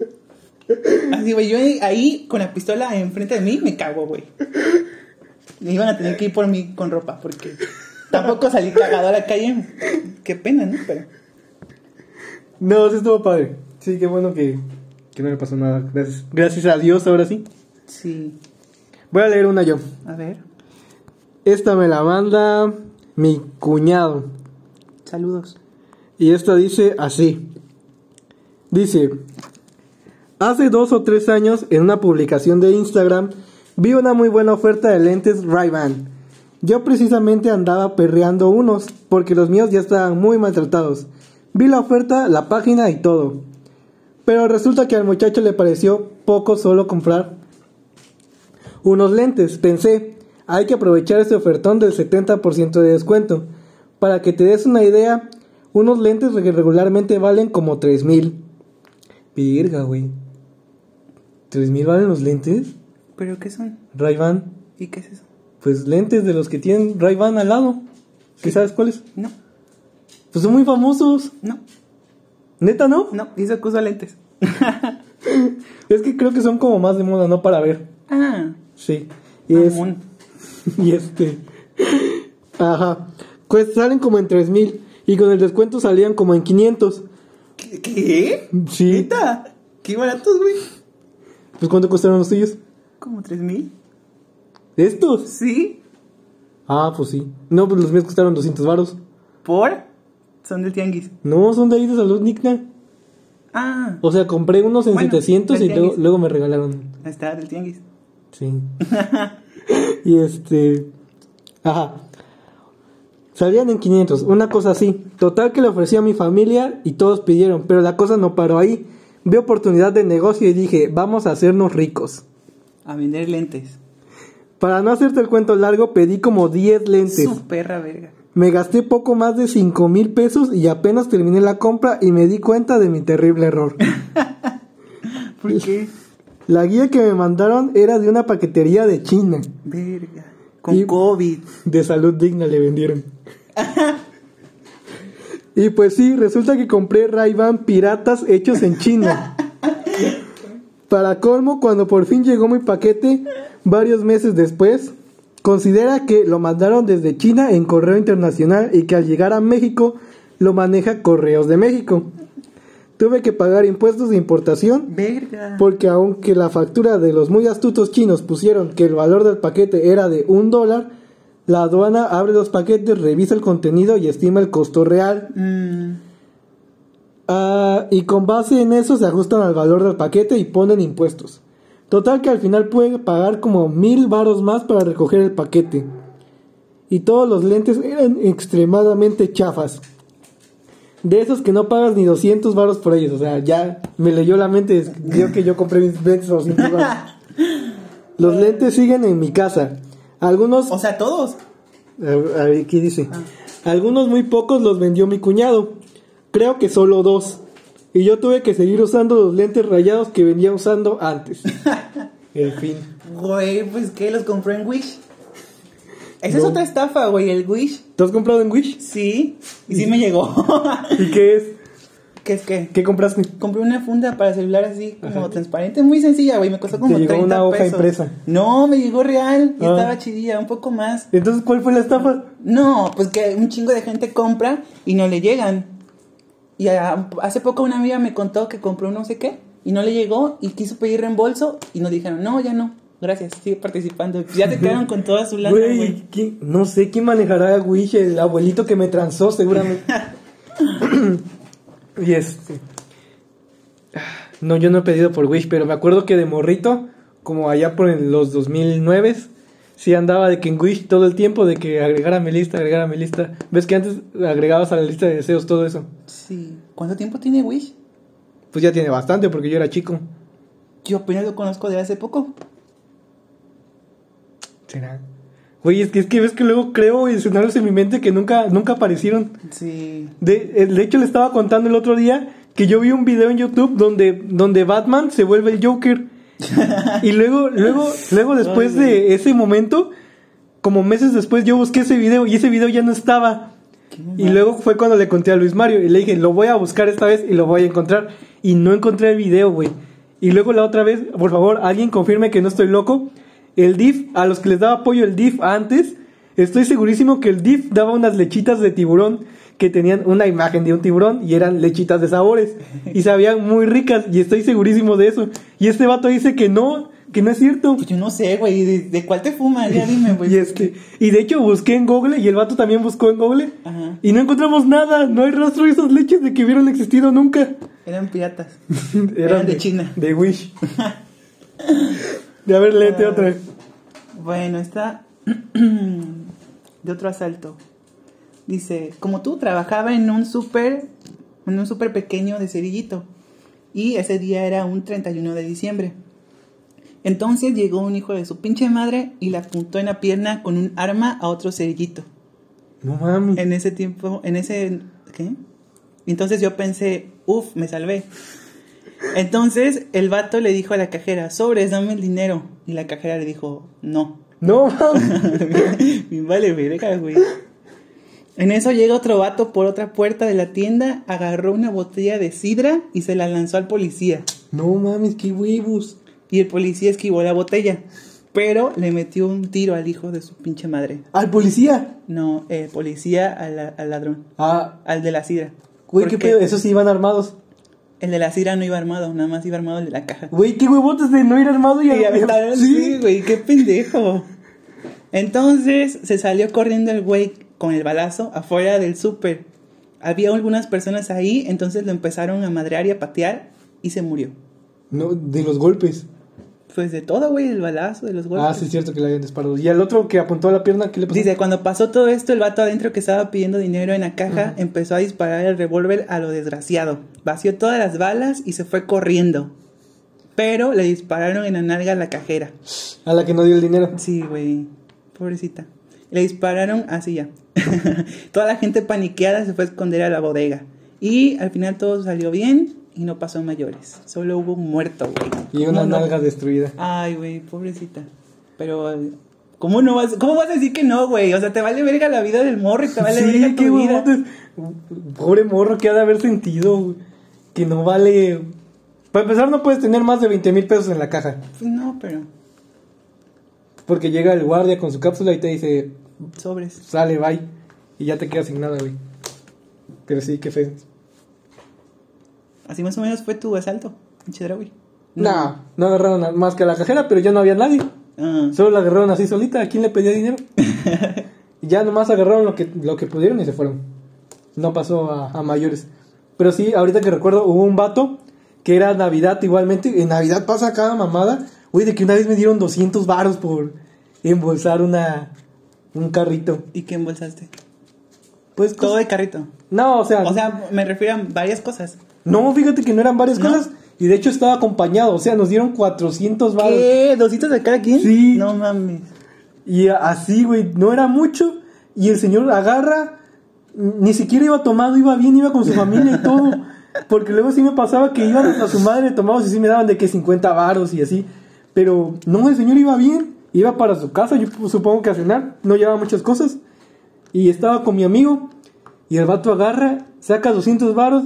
*laughs* Así, güey, yo ahí con la pistola enfrente de mí me cago, güey. Me iban a tener que ir por mí con ropa, porque tampoco salí cagado a la calle. Qué pena, ¿no? Pero... No, sí estuvo padre. Sí, qué bueno que, que no le pasó nada. Gracias. Gracias a Dios, ahora sí. Sí. Voy a leer una yo. A ver, Esta me la manda mi cuñado. saludos. Y esta dice así. Dice, hace dos o tres años en una publicación de Instagram vi una muy buena oferta de lentes Ray-Ban. Yo precisamente andaba perreando unos porque los míos ya estaban muy maltratados. Vi la oferta, la página y todo. Pero resulta que al muchacho le pareció poco solo comprar unos lentes. Pensé, hay que aprovechar este ofertón del 70% de descuento. Para que te des una idea, unos lentes que regularmente valen como 3 mil. Virga, güey. ¿3 mil valen los lentes? ¿Pero qué son? Ray-Ban. ¿Y qué es eso? Pues lentes de los que tienen Ray-Ban al lado. ¿Qué sabes cuáles? No, Pues son muy famosos. no, Neta, ¿no? no, dice que usa lentes. *laughs* Es que creo que son como más de moda, no para ver. Ah, Sí. Y es, *laughs* y este. Ajá. Pues salen como en 3 mil. Y con el descuento salían como en 500. ¿Qué? ¿Qué? Sí. ¿Neta? ¿Qué baratos, güey? Pues ¿cuánto costaron los tuyos? ¿Como tres mil? ¿Estos? ¿Sí? Ah, pues sí. No, pues los míos costaron 200 varos. ¿Por? Son del tianguis. No, son de ahí de Salud Nicna. Ah, O sea, compré unos en Bueno, 700 y luego, luego me regalaron. está del tianguis. Sí. *laughs* y este. Ajá. Salían en 500, una cosa así. Total que le ofrecí a mi familia y todos pidieron, pero la cosa no paró ahí. Vi oportunidad de negocio y dije, vamos a hacernos ricos. A vender lentes. Para no hacerte el cuento largo, pedí como 10 lentes. Su perra verga. Me gasté poco más de 5 mil pesos y apenas terminé la compra y me di cuenta de mi terrible error. *laughs* ¿Por qué? La guía que me mandaron era de una paquetería de China. Verga. Con Y- COVID. De salud digna le vendieron. *laughs* y pues sí, resulta que compré Ray-Ban piratas hechos en China. *laughs* Para colmo, cuando por fin llegó mi paquete, varios meses después, considera que lo mandaron desde China en correo internacional y que al llegar a México lo maneja Correos de México. Tuve que pagar impuestos de importación Verga. porque aunque la factura de los muy astutos chinos pusieron que el valor del paquete era de un dólar, la aduana abre los paquetes, revisa el contenido y estima el costo real. Mm, Ah, y con base en eso se ajustan al valor del paquete y ponen impuestos. Total que al final pueden pagar como mil varos más para recoger el paquete. Y todos los lentes eran extremadamente chafas. De esos que no pagas ni 200 varos por ellos. O sea, ya me leyó la mente. Vio que yo compré mis lentes 200 varos. *laughs* Los lentes siguen en mi casa. Algunos... O sea, todos. A ver, ¿qué dice? Algunos muy pocos los vendió mi cuñado. Creo que solo dos. Y yo tuve que seguir usando los lentes rayados que venía usando antes. *laughs* En fin. Güey, pues que los compró en Wish. Esa es otra estafa, güey, el Wish. ¿Tú has comprado en Wish? Sí, y sí me llegó. *laughs* ¿Y qué es? ¿Qué es qué? ¿Qué compraste? Compré una funda para celular así, como transparente, muy sencilla, güey. Me costó como Te llegó 30 una hoja pesos. impresa. No, me llegó real y Ah. estaba chidilla, un poco más. Entonces, ¿cuál fue la estafa? No, pues que un chingo de gente compra y no le llegan. Y a- hace poco una amiga me contó que compró un no sé qué y no le llegó y quiso pedir reembolso y nos dijeron, no, ya no, gracias, sigue participando. Ya se quedaron con toda su lana, Güey, güey. ¿quién- no sé quién manejará a Wish, el abuelito que me transó seguramente. *laughs* y este... No, yo no he pedido por Wish, pero me acuerdo que de morrito, como allá por los 2009, sí andaba de que en Wish todo el tiempo, de que agregar a mi lista, agregar a mi lista. ¿Ves que antes agregabas a la lista de deseos todo eso? Sí. ¿Cuánto tiempo tiene Wish? Pues ya tiene bastante porque yo era chico. Yo apenas lo conozco de hace poco. ¿Será? Güey, es que, es que ves que luego creo escenarios en mi mente que nunca, nunca aparecieron. Sí. De, eh, de hecho, le estaba contando el otro día que yo vi un video en YouTube donde, donde Batman se vuelve el Joker. *laughs* y luego, luego, luego después Ay, de ese momento, como meses después, yo busqué ese video y ese video ya no estaba. Y luego fue cuando le conté a Luis Mario y le dije, lo voy a buscar esta vez y lo voy a encontrar. Y no encontré el video, güey. Y luego la otra vez, por favor, alguien confirme que no estoy loco. El DIF, a los que les daba apoyo el DIF antes, estoy segurísimo que el DIF daba unas lechitas de tiburón que tenían una imagen de un tiburón y eran lechitas de sabores. Y sabían muy ricas y estoy segurísimo de eso. Y este vato dice que no, que no es cierto. Pues yo no sé, güey, ¿de, de cuál te fumas? Ya dime, güey. *laughs* Y este, y de hecho busqué en Google y el vato también buscó en Google Ajá. y no encontramos nada, no hay rastro de esas leches de que hubieran existido nunca. Eran piratas. *laughs* Eran de China. De Wish. *laughs* De a ver, léete Ah. otra. Bueno, está *clears throat* de otro asalto. Dice, como tú, trabajaba en un súper, en un súper pequeño de cerillito. Y ese día era un 31 de diciembre. Entonces llegó un hijo de su pinche madre y le apuntó en la pierna con un arma a otro cerillito. No mames. En ese tiempo, en ese... ¿Qué? Entonces yo pensé, uff, me salvé. Entonces el vato le dijo a la cajera, sobres, dame el dinero. Y la cajera le dijo, no. No *laughs* vale verga, güey. En eso llega otro vato por otra puerta de la tienda, agarró una botella de sidra y se la lanzó al policía. No mames, qué huevos. Y el policía esquivó la botella, pero le metió un tiro al hijo de su pinche madre. Al policía. No, el policía al, al ladrón, Ah, al de la sidra. güey, qué pedo. Esos sí iban armados. El de la sidra no iba armado, nada más iba armado el de la caja. Güey, qué huevotes de no ir armado y, Y sí, güey, qué pendejo. Entonces se salió corriendo el güey con el balazo afuera del súper. Había algunas personas ahí, entonces lo empezaron a madrear y a patear y se murió. No, de los golpes. Pues de todo, güey, el balazo, de los golpes. Ah, sí, es cierto que le habían disparado. Y al otro que apuntó a la pierna, ¿qué le pasó? Dice, cuando pasó todo esto, el vato adentro que estaba pidiendo dinero en la caja empezó a disparar el revólver a lo desgraciado. Vació todas las balas y se fue corriendo. Pero le dispararon en la nalga a la cajera. A la que no dio el dinero. Sí, güey. Pobrecita. Le dispararon así ya. *laughs* Toda la gente paniqueada se fue a esconder a la bodega. Y al final todo salió bien y no pasó a mayores. Solo hubo un muerto, güey. Y una nalga destruida. Ay, güey, pobrecita. Pero, ¿cómo no vas, cómo vas a decir que no, güey? O sea, te vale verga la vida del morro y te vale verga sí, tu qué vida. Pobre morro que ha de haber sentido. güey. Que no vale. Para empezar, no puedes tener más de 20 mil pesos en la caja. Pues no, pero Porque llega el guardia con su cápsula y te dice, sobres. sale, bye. Y ya te quedas sin nada, güey. Pero sí, qué feo. Así más o menos fue tu asalto, pinche güey. No, no agarraron a- más que a la cajera, pero ya no había nadie. Ah, Solo la agarraron así solita. ¿A quién le pedía dinero? *laughs* y ya nomás agarraron lo que, lo que pudieron y se fueron. No pasó a, a mayores. Pero sí, ahorita que recuerdo, hubo un vato que era Navidad igualmente. En Navidad pasa cada mamada. Güey, de que una vez me dieron 200 varos por embolsar una, un carrito. ¿Y qué embolsaste? Pues Todo de carrito. No, o sea, O sea, me refiero a varias cosas. No, fíjate que no eran varias ¿No? cosas y de hecho estaba acompañado, o sea, nos dieron 400 baros. ¿Qué? ¿Dositos de cada quien? Sí. No mames. Y así, güey, no era mucho y el señor agarra ni siquiera iba tomado, iba bien, iba con su familia y todo. *laughs* Porque luego sí me pasaba que iban a su madre tomados y sí me daban de que 50 varos y así. Pero no, el señor iba bien, iba para su casa, yo supongo que a cenar, no llevaba muchas cosas. Y estaba con mi amigo y el vato agarra, saca 200 varos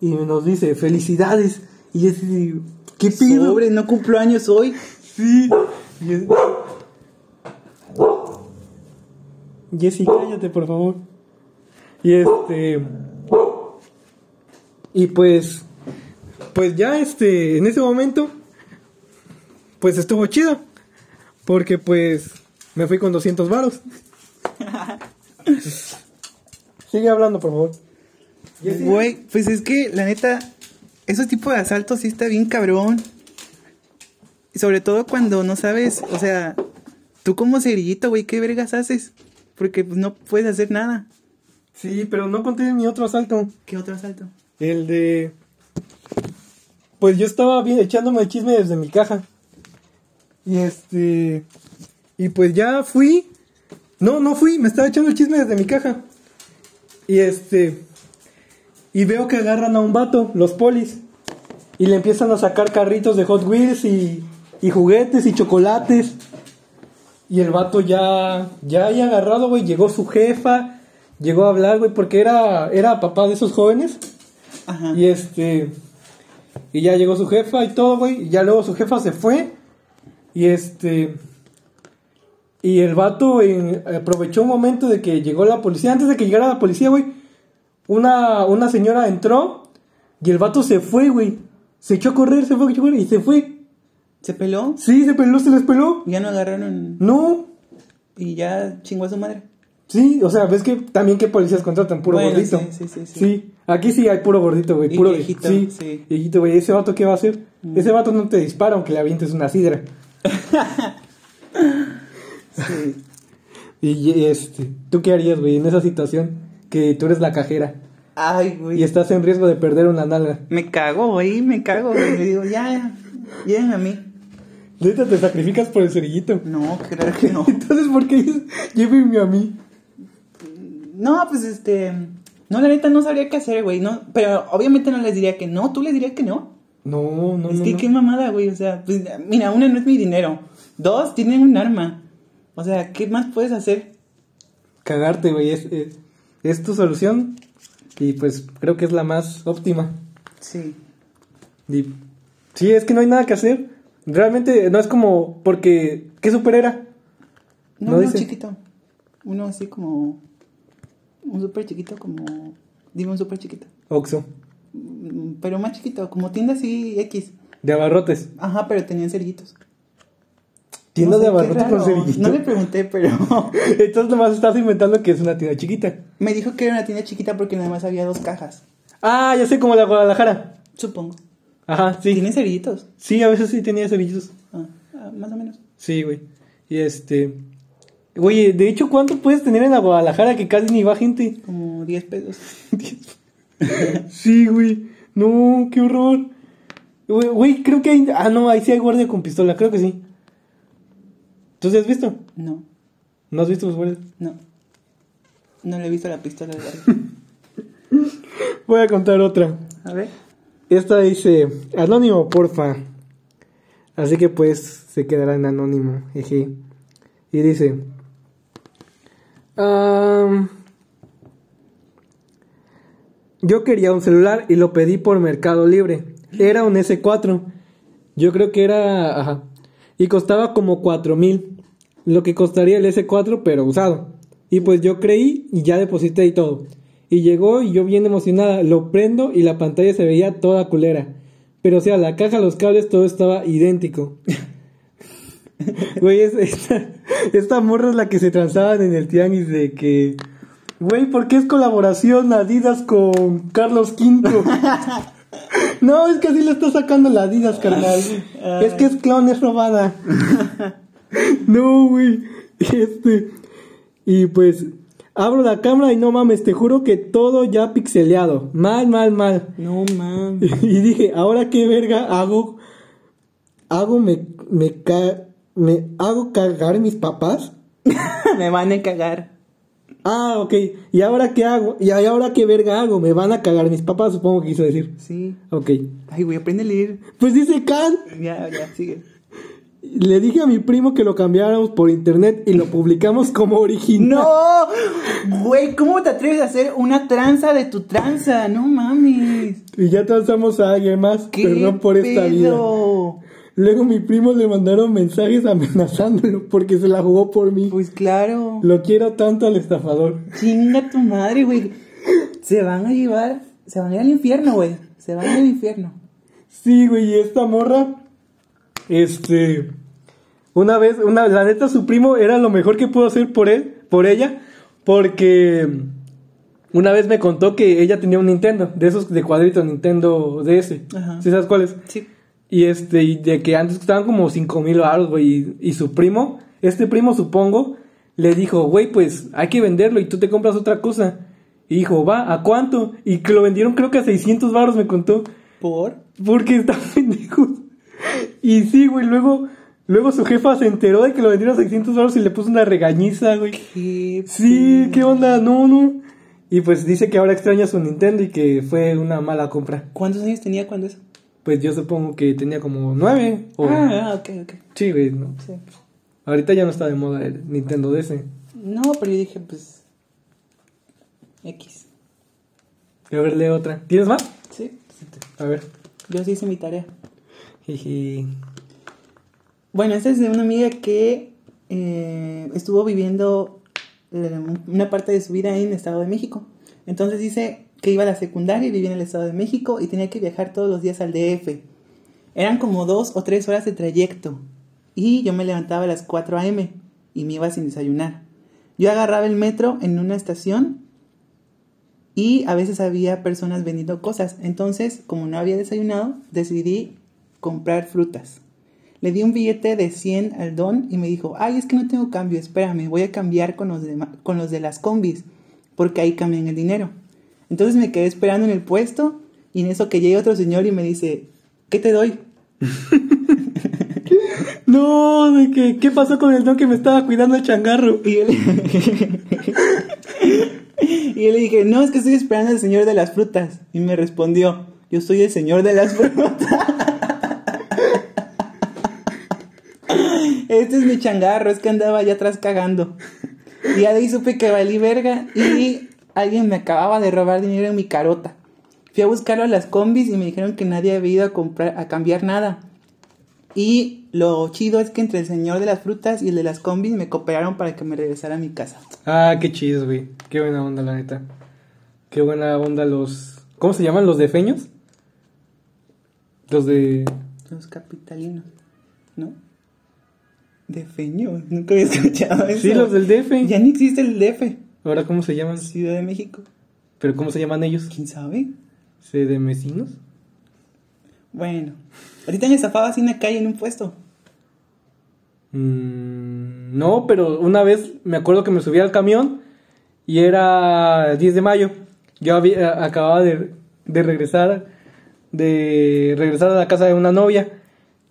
y nos dice, felicidades. Y yo así, ¿qué pido? Sobre, no cumplo años hoy. Sí. Jessy, cállate, por favor. Y este. Y pues. Pues ya este. En ese momento. Pues estuvo chido. Porque pues. Me fui con 200 varos. *laughs* Sigue hablando, por favor. Güey, pues es que, la neta, ese tipo de asaltos sí está bien cabrón. Y sobre todo cuando no sabes, o sea, tú como cerillito, güey, ¿qué vergas haces? Porque pues no puedes hacer nada. Sí, pero no conté mi otro asalto. ¿Qué otro asalto? El de. Pues yo estaba bien echándome el chisme desde mi caja. Y este. Y pues ya fui. No, no fui, me estaba echando el chisme desde mi caja. Y este. Y veo que agarran a un vato, los polis. Y le empiezan a sacar carritos de Hot Wheels y, y juguetes y chocolates. Y el vato ya, ya había agarrado, güey. Llegó su jefa, llegó a hablar, güey, porque era, era papá de esos jóvenes. Ajá. Y este. Y ya llegó su jefa y todo, güey. Y ya luego su jefa se fue. Y este. Y el vato en- aprovechó un momento de que llegó la policía. Antes de que llegara la policía, güey. Una, una señora entró. Y el vato se fue, güey. Se echó a correr, se fue a correr y se fue. ¿Se peló? Sí, se peló, se les peló. Ya no agarraron No. y ya chingó a su madre. Sí, o sea, ves que también que policías contratan puro Bueno, gordito. sí, sí, sí, sí. Sí, aquí sí hay puro gordito, güey. Puro viejito, Sí, sí. Mm. viejito, güey. ¿Ese vato qué va a hacer? Ese vato no te dispara aunque le avientes una sidra. *laughs* Sí. Y, y, este, ¿tú qué harías, güey, en esa situación? Que tú eres la cajera Ay, y güey. estás en riesgo de perder una nalga. Me cago, güey, me cago. güey. Le digo, ya, ya, llévenme a mí. Neta, te sacrificas por el cerillito. No, claro que no. *laughs* Entonces, ¿por qué llévenme a mí? No, pues este. No, la neta no sabría qué hacer, güey. No, pero obviamente no les diría que no. Tú les dirías que no. No, no, es no. que no. qué mamada, güey. O sea, pues, mira, una no es mi dinero. Dos, tienen un arma. O sea, ¿qué más puedes hacer? Cagarte, güey, es, es, es tu solución y pues creo que es la más óptima. Sí. Y- sí, es que no hay nada que hacer. Realmente no es como porque ¿qué super era? No, ¿No uno dice? chiquito. Uno así como. Un súper chiquito, como. Dime un súper chiquito. Oxo, Mm, Pero más chiquito, como tienda así X. de abarrotes. Ajá, pero tenían cerillitos. Tienda No de abarrotes con. No le pregunté, pero. *laughs* Entonces nomás estás inventando que es una tienda chiquita. Me dijo que era una tienda chiquita porque nada más había dos cajas. Ah, ya sé como la Guadalajara. Supongo. Ajá, sí. ¿Tienen cerillitos? Sí, a veces sí tenía cerillitos. Ah, ah, más o menos. Sí, güey. Y este Oye, de hecho, ¿cuánto puedes tener en la Guadalajara que casi ni va gente? Como 10 pesos. *laughs* *laughs* Sí, güey. No, qué horror. Güey, creo que hay. Ah, no, ahí sí hay guardia con pistola, creo que sí. ¿Tú sí has visto? No, ¿No has visto los no. No le he visto la pistola barrio. *laughs* Voy a contar otra. A ver. Esta dice: Anónimo, porfa. Así que pues se quedará en anónimo. Jeje. Y dice: "Am, Yo quería un celular y lo pedí por Mercado Libre. Era un S4. Yo creo que era. Ajá. Y costaba como 4 mil. Lo que costaría el S4, pero usado. Y pues yo creí y ya deposité y todo. Y llegó y yo bien emocionada. Lo prendo y la pantalla se veía toda culera. Pero o sea, la caja, los cables, todo estaba idéntico. *laughs* Güey, es- esta, esta morra es la que se transaban en el tianguis de que... Güey, ¿por qué es colaboración Adidas con Carlos V? *laughs* no, es que así le está sacando la Adidas, carnal. Es que es clon, es robada. *laughs* no, güey. Este... Y pues... Abro la cámara y no mames, te juro que todo ya pixeleado. Mal, mal, mal. No mames. *laughs* Y dije, ¿ahora qué verga hago? ¿Hago me, me, ca- me hago cagar mis papás? *laughs* Me van a cagar. Ah, ok. ¿Y ahora qué hago? ¿Y ahora qué verga hago? ¿Me van a cagar mis papás? Supongo que quiso decir. Sí. Ok. Ay, güey, aprende a leer. Pues dice Kant. Ya, ya, sigue. Le dije a mi primo que lo cambiáramos por internet y lo publicamos como original. ¡No! Güey, ¿cómo te atreves a hacer una tranza de tu tranza? No mames. Y ya transamos a alguien más. ¿Qué Perdón por esta vida. Luego mi primo le mandaron mensajes amenazándolo porque se la jugó por mí. Pues claro. Lo quiero tanto al estafador. Chinga tu madre, güey. Se van a llevar. Se van a ir al infierno, güey. Se van a ir al infierno. Sí, güey, y esta morra, este, una vez, una, la neta, su primo era lo mejor que pudo hacer por él, por ella, porque una vez me contó que ella tenía un Nintendo, de esos de cuadritos, Nintendo DS. Ajá. ¿Sí sabes cuáles? Sí. Y este, y de que antes costaban como cinco mil baros, güey, y, y su primo, este primo supongo, le dijo, güey, pues hay que venderlo y tú te compras otra cosa. Y dijo, va, ¿a cuánto? Y que lo vendieron creo que a 600 baros, me contó. ¿Por? Porque *laughs* están pendejos. Y sí, güey, luego, luego su jefa se enteró de que lo vendieron a 600 baros y le puso una regañiza, güey. ¿Qué Sí? ¿qué onda? No, no. Y pues dice que ahora extraña su Nintendo y que fue una mala compra. ¿Cuántos años tenía cuando eso? Pues yo supongo que tenía como nueve. O... Ah, ok, ok. Sí, güey, no. Sí. Ahorita ya no está de moda el Nintendo DS. No, pero yo dije, pues. X. A ver, lee otra. ¿Tienes más? Sí. A ver. Yo sí hice mi tarea. Jiji. Bueno, esta es de una amiga que eh, estuvo viviendo eh, una parte de su vida en el Estado de México. Entonces dice que iba a la secundaria y vivía en el Estado de México y tenía que viajar todos los días al DF. Eran como dos o tres horas de trayecto. Y yo me levantaba a las 4 a.m. y me iba sin desayunar. Yo agarraba el metro en una estación y a veces había personas vendiendo cosas. Entonces, como no había desayunado, decidí comprar frutas. Le di un billete de 100 al don y me dijo, ay, es que no tengo cambio, espérame, voy a cambiar con los de, con los de las combis, porque ahí cambian el dinero. Entonces me quedé esperando en el puesto y en eso que llega otro señor y me dice, ¿qué te doy? *laughs* No, de que, ¿qué pasó con el don que me estaba cuidando el changarro? Y yo, le... *laughs* y yo le dije, no, es que estoy esperando al señor de las frutas. Y me respondió, yo soy el señor de las frutas. *laughs* Este es mi changarro, es que andaba allá atrás cagando. Y ya de ahí supe que valí verga y alguien me acababa de robar dinero en mi carota. Fui a buscarlo a las combis y me dijeron que nadie había ido a comprar, a cambiar nada. Y lo chido es que entre el señor de las frutas y el de las combis me cooperaron para que me regresara a mi casa. Ah, qué chido, güey. Qué buena onda, la neta. Qué buena onda los... ¿Cómo se llaman? ¿Los de feños? Los de... Los capitalinos, ¿no? De feño, nunca había *laughs* escuchado eso. Sí, los del DF. Ya ni existe el DF, Ahora, ¿cómo se llaman? Ciudad de México. ¿Pero cómo se llaman ellos? ¿Quién sabe? ¿Sedemecinos? Bueno, ahorita me estafaba así en la calle en un puesto. Mm, no, pero una vez me acuerdo que me subí al camión y era 10 de mayo. Yo había, acababa de, de regresar de regresar a la casa de una novia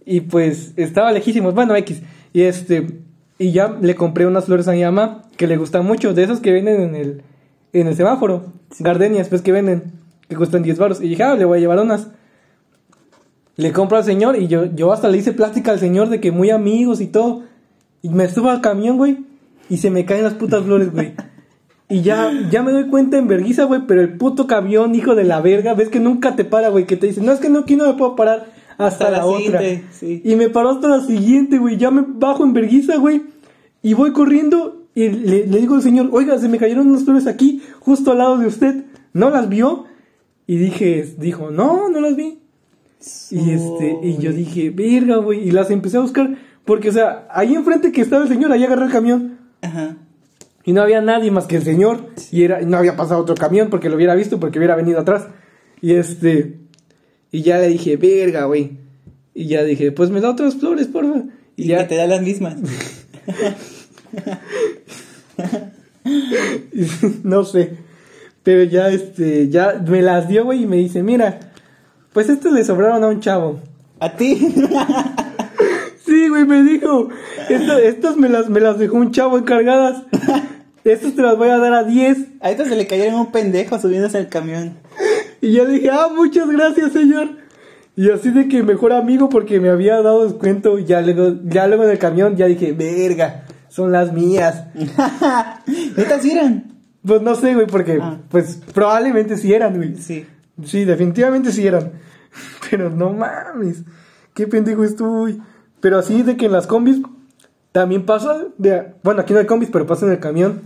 y pues estaba lejísimos, bueno, X. Y este y ya le compré unas flores a mi mamá que le gustan mucho, de esos que venden en el en el semáforo, gardenias pues que venden que cuestan 10 baros y dije, "Ah, le voy a llevar unas." Le compro al señor y yo, yo hasta le hice plática al señor de que muy amigos y todo. Y me subo al camión, güey. Y se me caen las putas flores, güey. Y ya, ya me doy cuenta en verguiza, güey. Pero el puto camión, hijo de la verga, ves que nunca te para, güey. Que te dice, no, es que no, aquí no me puedo parar hasta, Hasta la, la otra. sí. Y me paró hasta la siguiente, güey. Ya me bajo en verguiza, güey. Y voy corriendo y le, le digo al señor, oiga, se me cayeron unas flores aquí, justo al lado de usted. ¿No las vio? Y dije, dijo, no, no las vi. Y este, y yo dije, verga, güey, y las empecé a buscar, porque, o sea, ahí enfrente que estaba el señor, ahí agarré el camión, Ajá. y no había nadie más que el señor, y era, no había pasado otro camión porque lo hubiera visto, porque hubiera venido atrás, y este, y ya le dije, verga, güey, y ya dije, pues me da otras flores, porfa, y Y ya, que te da las mismas. *laughs* *laughs* no sé. Pero ya, este, ya me las dio, güey, y me dice, mira, pues estos le sobraron a un chavo. ¿A ti? *laughs* Sí, güey, me dijo, "Esto- estas me las, me las dejó un chavo encargadas. Estas te las voy a dar a 10. A esto se le cayeron un pendejo subiéndose al camión. Y yo dije, ah, muchas gracias, señor. Y así de que mejor amigo porque me había dado descuento. Ya luego, ya luego en el camión ya dije, verga, son las mías. *laughs* ¿Neta sí eran? Pues no sé, güey, porque Ah. pues probablemente sí eran, güey. Sí. Sí, definitivamente sí eran. *laughs* Pero no mames. Qué pendejo estoy. Pero así de que en las combis también pasa. De, bueno, aquí no hay combis, pero pasa en el camión.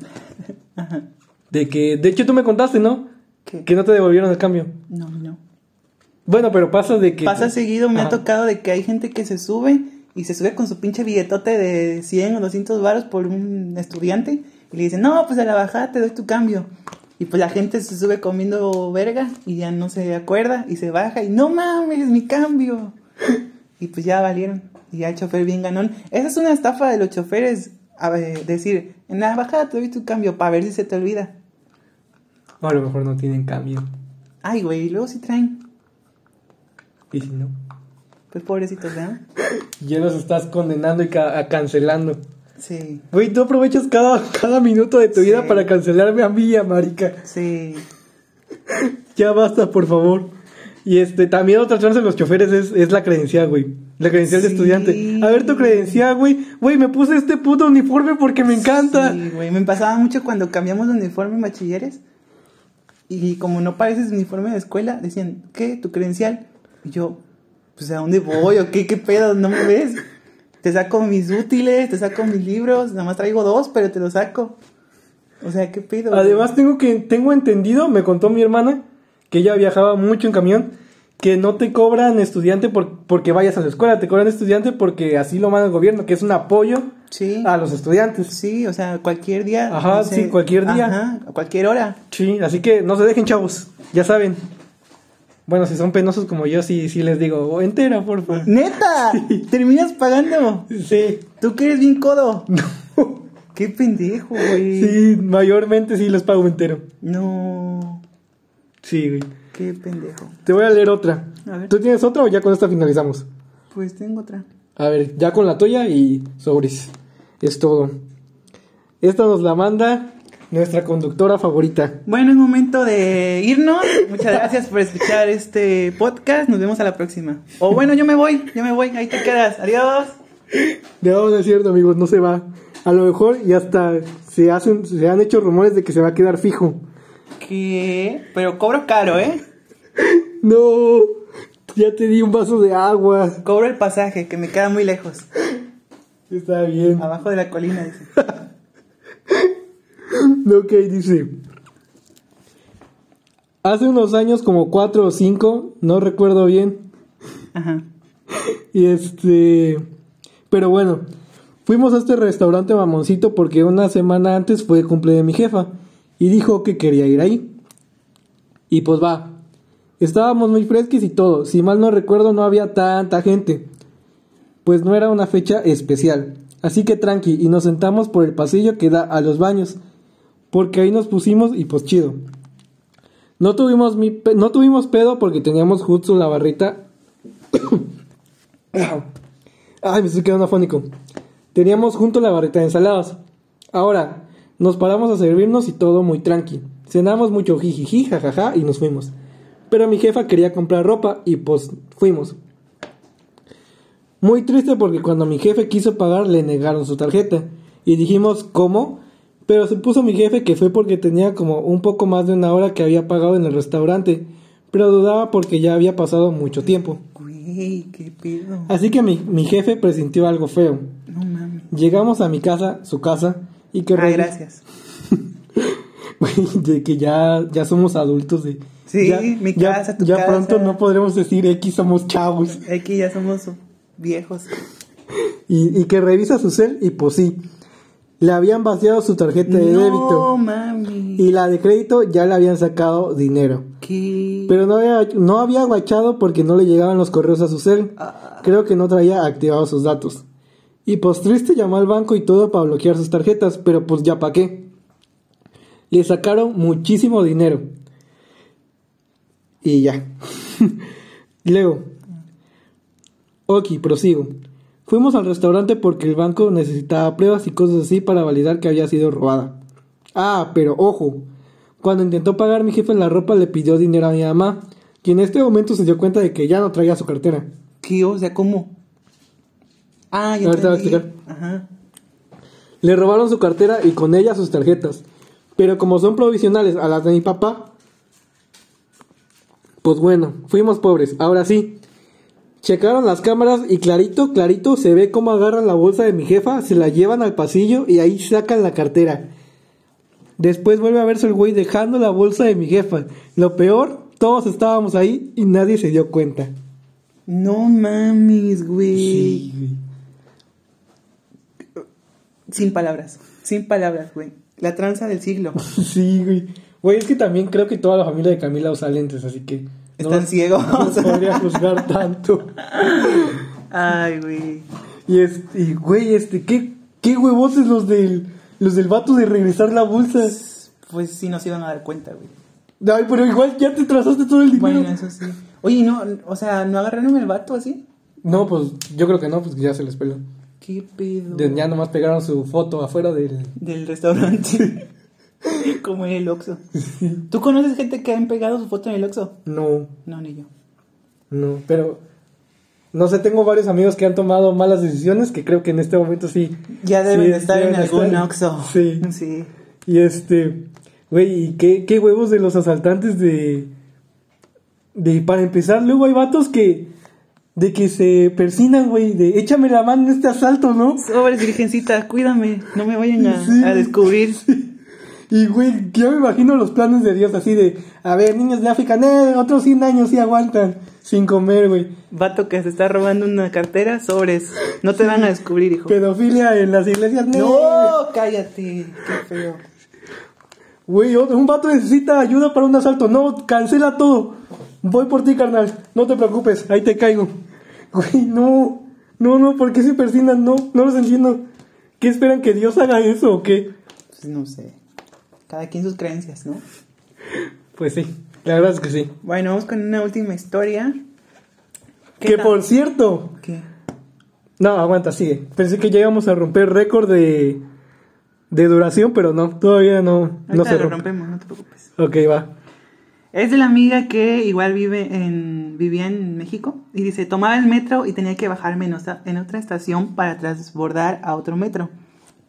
*laughs* De que, de hecho tú me contaste, ¿no? ¿Qué? Que no te devolvieron el cambio. No, no. Bueno, pero pasa de que... Pasa seguido, me ha Ajá. tocado de que hay gente que se sube y se sube con su pinche billetote de 100 o 200 varos por un estudiante y le dicen, no, pues a la bajada te doy tu cambio. Y pues la gente se sube comiendo verga y ya no se acuerda y se baja y no mames, mi cambio. Y pues ya valieron. Y ya el chofer bien ganón. Esa es una estafa de los choferes. A ver, decir, en la bajada te doy tu cambio para ver si se te olvida. O a lo mejor no tienen cambio. Ay, güey, y luego si traen. Y si no... Pues pobrecitos, ¿verdad? *coughs* Ya los estás condenando y ca- cancelando. Sí, Güey, tú aprovechas cada, cada minuto de tu vida para cancelarme a mí, a marica. sí. *coughs* Ya basta, por favor. Y este, también otra chance de los choferes es, es la credencial, güey. La credencial de estudiante. A ver tu credencial, güey. Güey, me puse este puto uniforme porque me encanta. Sí, güey. Me pasaba mucho cuando cambiamos de uniforme en bachilleres. Y como no pareces uniforme de escuela, decían, ¿qué? ¿Tu credencial? Y yo, pues ¿a dónde voy? ¿O qué? ¿Qué pedo? ¿No me ves? Te saco mis útiles, te saco mis libros. Nada más traigo dos, pero te los saco. O sea, ¿qué pedo? Además, tengo que tengo entendido, me contó mi hermana, que ella viajaba mucho en camión, que no te cobran estudiante por, porque vayas a la escuela, te cobran estudiante porque así lo manda el gobierno, que es un apoyo Sí. a los estudiantes. Sí, o sea, cualquier día. Ajá, no sé. sí, cualquier día. Ajá, a cualquier hora. Sí, así que no se dejen, chavos. Ya saben. Bueno, si son penosos como yo, sí, sí les digo, "Oh, entera, por favor. *laughs* ¡Neta! ¿Terminas pagando? Sí. ¿Tú que eres bien codo? *laughs* ¡Qué pendejo, güey! Sí, mayormente sí les pago entero. No, Sí, güey. qué pendejo. Te voy a leer otra. A ver. ¿Tú tienes otra o ya con esta finalizamos? Pues tengo otra. A ver, ya con la tuya y sobres. Es todo. Esta nos la manda nuestra conductora favorita. Bueno, es momento de irnos. Muchas gracias por escuchar este podcast. Nos vemos a la próxima. O bueno, yo me voy, yo me voy. Ahí te quedas. Adiós. No es cierto, amigos, no se va. A lo mejor y hasta se hacen, se han hecho rumores de que se va a quedar fijo. ¿Qué? Pero cobro caro, ¿eh? *laughs* No, ya te di un vaso de agua. Cobro el pasaje, que me queda muy lejos. Está bien. Abajo de la colina, dice. *laughs* *laughs* Ok, dice. Hace unos años, como cuatro o cinco, no recuerdo bien. Ajá. *laughs* Y este. Pero bueno, fuimos a este restaurante mamoncito porque una semana antes fue el cumple de mi jefa. Y dijo que quería ir ahí. Y pues va. Estábamos muy fresques y todo. Si mal no recuerdo, no había tanta gente. Pues no era una fecha especial. Así que tranqui, y nos sentamos por el pasillo que da a los baños. Porque ahí nos pusimos y pues chido. No tuvimos, no tuvimos pedo porque teníamos justo la barrita *coughs* Ay, me estoy quedando afónico. Teníamos junto la barrita de ensaladas. Ahora, nos paramos a servirnos y todo muy tranqui. Cenamos mucho jijiji, jajaja y nos fuimos. Pero mi jefa quería comprar ropa y pues fuimos. Muy triste porque cuando mi jefe quiso pagar le negaron su tarjeta. Y dijimos, ¿cómo? Pero se puso mi jefe que fue porque tenía como un poco más de una hora que había pagado en el restaurante. Pero dudaba porque ya había pasado mucho tiempo. Güey, qué pedo. Así que mi, mi jefe presintió algo feo. No mames. Llegamos a mi casa, su casa, y que... Revi- gracias. *laughs* De que ya, ya somos adultos. De, Sí, ya, mi ya- casa, tu Ya casa. pronto no podremos decir X somos chavos. Aquí ya somos viejos. *laughs* Y, y que revisa su cel y pues sí. Le habían vaciado su tarjeta de no débito. mami. Y la de crédito ya le habían sacado dinero. ¿Qué? Pero no había, no había guachado porque no le llegaban los correos a su cel. Ah. Creo que no traía activados sus datos. Y pues triste llamó al banco y todo para bloquear sus tarjetas, pero pues ya pa' qué. Le sacaron muchísimo dinero. Y ya. *laughs* Luego. Ok, prosigo. Fuimos al restaurante porque el banco necesitaba pruebas y cosas así para validar que había sido robada. Ah, pero ojo. Cuando intentó pagar mi jefe la ropa le pidió dinero a mi mamá, quien en este momento se dio cuenta de que ya no traía su cartera. ¿Qué? O sea, ¿cómo? Ah, ya Ahorita voy a explicar. Ajá. Le robaron su cartera y con ella sus tarjetas. Pero como son provisionales a las de mi papá, pues bueno, fuimos pobres. Ahora sí. Checaron las cámaras y clarito, clarito se ve cómo agarran la bolsa de mi jefa, se la llevan al pasillo y ahí sacan la cartera. Después vuelve a verse el güey dejando la bolsa de mi jefa. Lo peor, todos estábamos ahí y nadie se dio cuenta. No mames, güey. Sin palabras. Sin palabras, güey. La tranza del siglo. *laughs* Sí, güey. Güey, es que también creo que toda la familia de Camila usa lentes, así que... Están ciegos. No podría juzgar tanto. Ay, güey. Y, es, y güey, este, ¿qué, qué huevotes los del, los del vato de regresar la bolsa? Pues sí nos iban a dar cuenta, güey. Ay, pero igual ya te trazaste todo el dinero. Bueno, eso sí. Oye, no, o sea, ¿no agarraron el vato así? No, pues yo creo que no, pues ya se les peló. ¿Qué pedo? De- Ya nomás pegaron su foto afuera del... Del restaurante. *laughs* Como en el Oxxo. ¿Tú conoces gente que han pegado su foto en el Oxxo? No, No, ni yo. no, pero... No sé, tengo varios amigos que han tomado malas decisiones que creo que en este momento sí. Ya deben sí, de estar deben en algún estar. Oxxo. *laughs* Sí. Sí. Y este, güey, ¿y qué, qué huevos de los asaltantes de... De, para empezar, luego hay vatos que... De que se persinan, güey, de échame la mano en este asalto, ¿no? Sobres, virgencita, cuídame. No me vayan a, Sí. a descubrir. *laughs* Y, güey, yo me imagino los planes de Dios así de... A ver, niños de África, eh, otros 100 años sí aguantan sin comer, güey. Vato que se está robando una cartera, sobres. No te van a descubrir, hijo. Pedofilia en las iglesias, "Nee". No, cállate. Qué feo. Güey, un vato necesita ayuda para un asalto. No, cancela todo. Voy por ti, carnal. No te preocupes, ahí te caigo. Güey, no. No, no, ¿por qué se persinan? No, no los entiendo. ¿Qué esperan que Dios haga eso o qué? Pues no sé. Cada quien sus creencias, ¿no? Pues sí, la verdad es que sí. Bueno, vamos con una última historia. ¿Qué Que tal? por cierto. ¿Qué? No, aguanta, sigue. Pensé que ya íbamos a romper récord de, de duración, pero no, todavía no, no Ahorita se lo rompe. rompemos, no te preocupes. Ok, va. Es de la amiga que igual vive en, vivía en México y dice, tomaba el metro y tenía que bajarme en otra, en otra estación para transbordar a otro metro.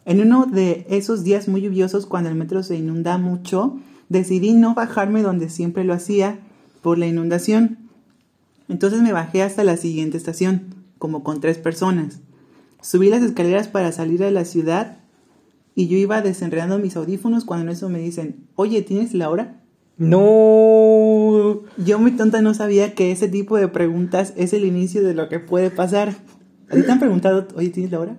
En uno de esos días muy lluviosos cuando el metro se inunda mucho, decidí no bajarme donde siempre lo hacía por la inundación. Entonces me bajé hasta la siguiente estación, como con tres personas. Subí las escaleras para salir de la ciudad y yo iba desenredando mis audífonos cuando en eso me dicen, oye, ¿tienes la hora? No. Yo muy tonta no sabía que ese tipo de preguntas es el inicio de lo que puede pasar. ¿A ti te han preguntado, oye, ¿tienes la hora?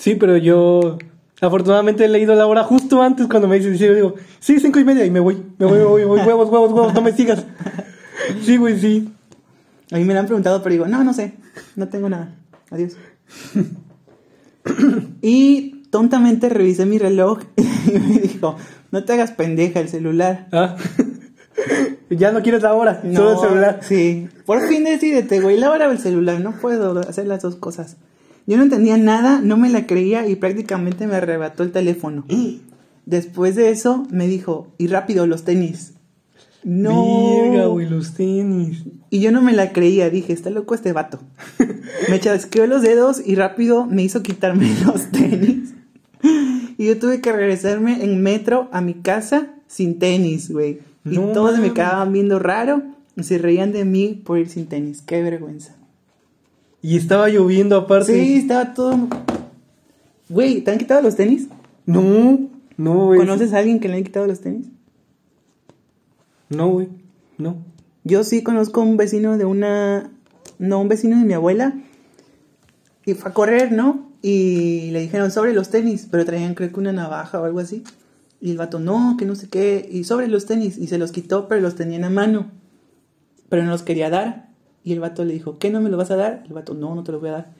Sí, pero yo afortunadamente he leído la hora justo antes cuando me dicen, sí, yo digo, sí, cinco y media y me voy, me voy, me voy, me voy, huevos, huevos, huevos, no me sigas. *laughs* Sí, güey, sí. A mí me lo han preguntado, pero digo, no, no sé, no tengo nada. Adiós. *coughs* y tontamente revisé mi reloj *laughs* y me dijo, no te hagas pendeja el celular. Ah. *laughs* ya no quieres la hora, solo el No, celular. Sí. Por fin decídete, güey, la hora o el celular. No puedo hacer las dos cosas. Yo no entendía nada, no me la creía y prácticamente me arrebató el teléfono. Después de eso me dijo, y rápido los tenis. No. Verga, güey, los tenis. Y yo no me la creía, dije, está loco este vato. *laughs* Me chasqueó los dedos y rápido me hizo quitarme *laughs* los tenis. Y yo tuve que regresarme en metro a mi casa sin tenis, güey. Y todos me quedaban viendo raro y se reían de mí por ir sin tenis. Qué vergüenza. Y estaba lloviendo aparte. Sí, estaba todo... Güey, ¿te han quitado los tenis? No, no, güey. ¿Conoces a alguien que le han quitado los tenis? No, güey, no. Yo sí conozco un vecino de una. No, un vecino de mi abuela. Y fue a correr, ¿no? Y le dijeron sobre los tenis, pero traían creo que una navaja o algo así. Y el vato, no, que no sé qué. Y sobre los tenis. Y se los quitó, pero los tenía en la mano. Pero no los quería dar. Y el vato le dijo, ¿qué no me lo vas a dar? El vato, no, no te los voy a dar.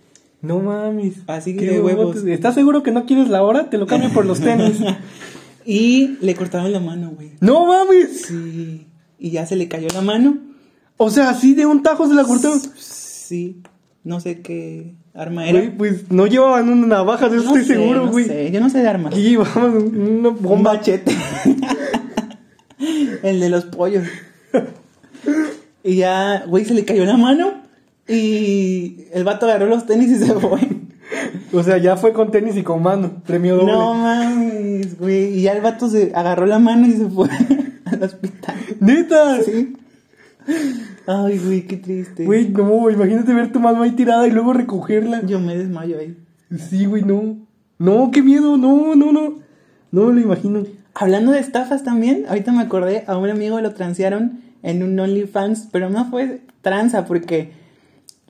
No mames. Así Qué de huevos. ¿Estás seguro que no quieres la hora? Te lo cambio por los tenis. *laughs* Y le cortaron la mano, güey. ¡No mames! Sí. Y ya se le cayó la mano. O sea, así de un tajo se la cortaron. Sí. No sé qué arma era. Güey, pues no llevaban una navaja, de eso No estoy sé, seguro, no güey. sé, Yo no sé de armas. Y llevaban una Un machete. *laughs* El de los pollos. *laughs* Y ya, güey, se le cayó la mano. Y el vato agarró los tenis y se *laughs* fue. O sea, ya fue con tenis y con mano. Premio doble. No mames, güey. Y ya el vato se agarró la mano y se fue *laughs* al hospital. ¡Neta! Sí. Ay, güey, qué triste. Güey, no, imagínate ver tu mano ahí tirada y luego recogerla. Yo me desmayo ahí. Sí, güey, no. No, qué miedo, no, no, no. No me lo imagino. Hablando de estafas también, ahorita me acordé, a un amigo lo transearon en un OnlyFans, pero no fue tranza porque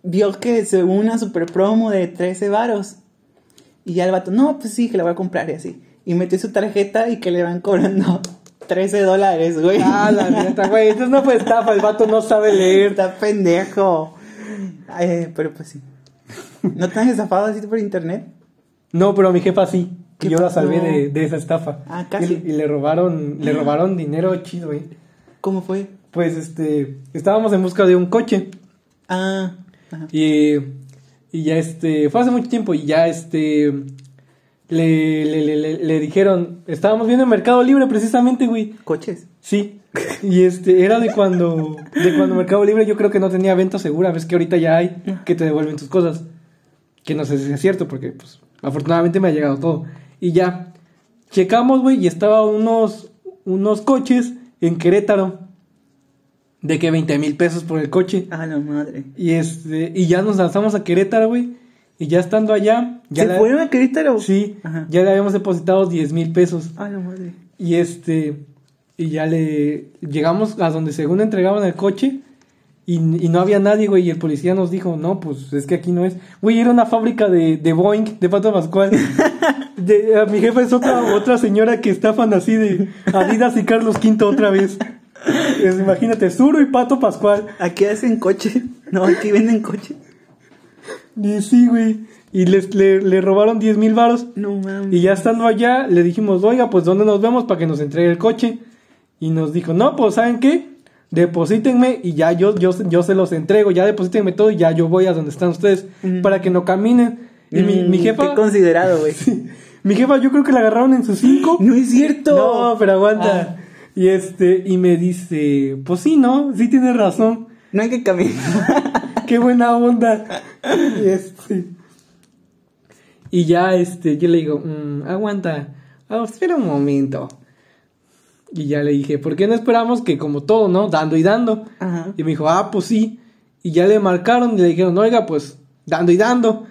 vio que se hubo una super promo de 13 varos. Y ya el vato, no, pues sí, que la voy a comprar y así. Y metió su tarjeta y que le van cobrando *laughs* 13 dólares, güey. Ah, la neta, güey. Entonces no fue estafa, el vato no sabe *laughs* leer. Está pendejo. Eh, pero pues sí. ¿No te han estafado así por internet? No, pero a mi jefa sí. ¿Qué Y yo la salvé de, de esa estafa. Ah, casi. Y, y le robaron, le robaron dinero chido, güey. ¿Cómo fue? Pues este, estábamos en busca de un coche. Ah, ajá. Y, y ya este, fue hace mucho tiempo y ya este, le, le, le, le- le dijeron, estábamos viendo en Mercado Libre precisamente, güey. coches. Sí. Y este, era de cuando, de cuando Mercado Libre yo creo que no tenía venta segura. Ves que ahorita ya hay que te devuelven tus cosas. Que no sé si es cierto porque, pues, afortunadamente me ha llegado todo. Y ya, checamos, güey, y estaba unos, unos coches en Querétaro. De que 20 mil pesos por el coche. Ah, la madre. Y este, y ya nos lanzamos a Querétaro, güey. Y ya estando allá, ya ¿Se le- fueron a Querétaro? Sí, Ajá. ya le habíamos depositado 10 mil pesos. Ah, la madre. Y este, y ya le llegamos a donde según entregaban el coche. Y, y no había nadie, güey. Y el policía nos dijo, no, pues es que aquí no es. Güey, era una fábrica de, de Boeing, de Pato Pascual. *laughs* De- a mi jefa es otra, otra señora que estafan así de Adidas y Carlos V otra vez. Imagínate, Suro y Pato Pascual. Aquí hacen coche. No, aquí venden coche. Y sí, güey. Y les, le, le robaron 10 mil varos. No mames. Y ya estando allá, le dijimos, oiga, pues ¿dónde nos vemos para que nos entregue el coche? Y nos dijo, no, pues ¿saben qué? Deposítenme y ya yo, yo, yo se los entrego, ya deposítenme todo y ya yo voy a donde están ustedes Mm. para que no caminen. Y mi, mi Mm, jefa, Qué considerado, güey. *laughs* mi jefa yo creo que la agarraron en sus cinco. No es cierto. No, pero aguanta. Ah. Y este, y me dice, pues sí, ¿no? Sí tienes razón. No hay que caminar. *laughs* Qué buena onda. Y este. Y ya este, yo le digo, "Mm, aguanta, ah, espera un momento. Y ya le dije, ¿por qué no esperamos que como todo, no? Dando y dando. Ajá. Y me dijo, ah, pues sí. Y ya le marcaron y le dijeron, oiga, pues dando y dando.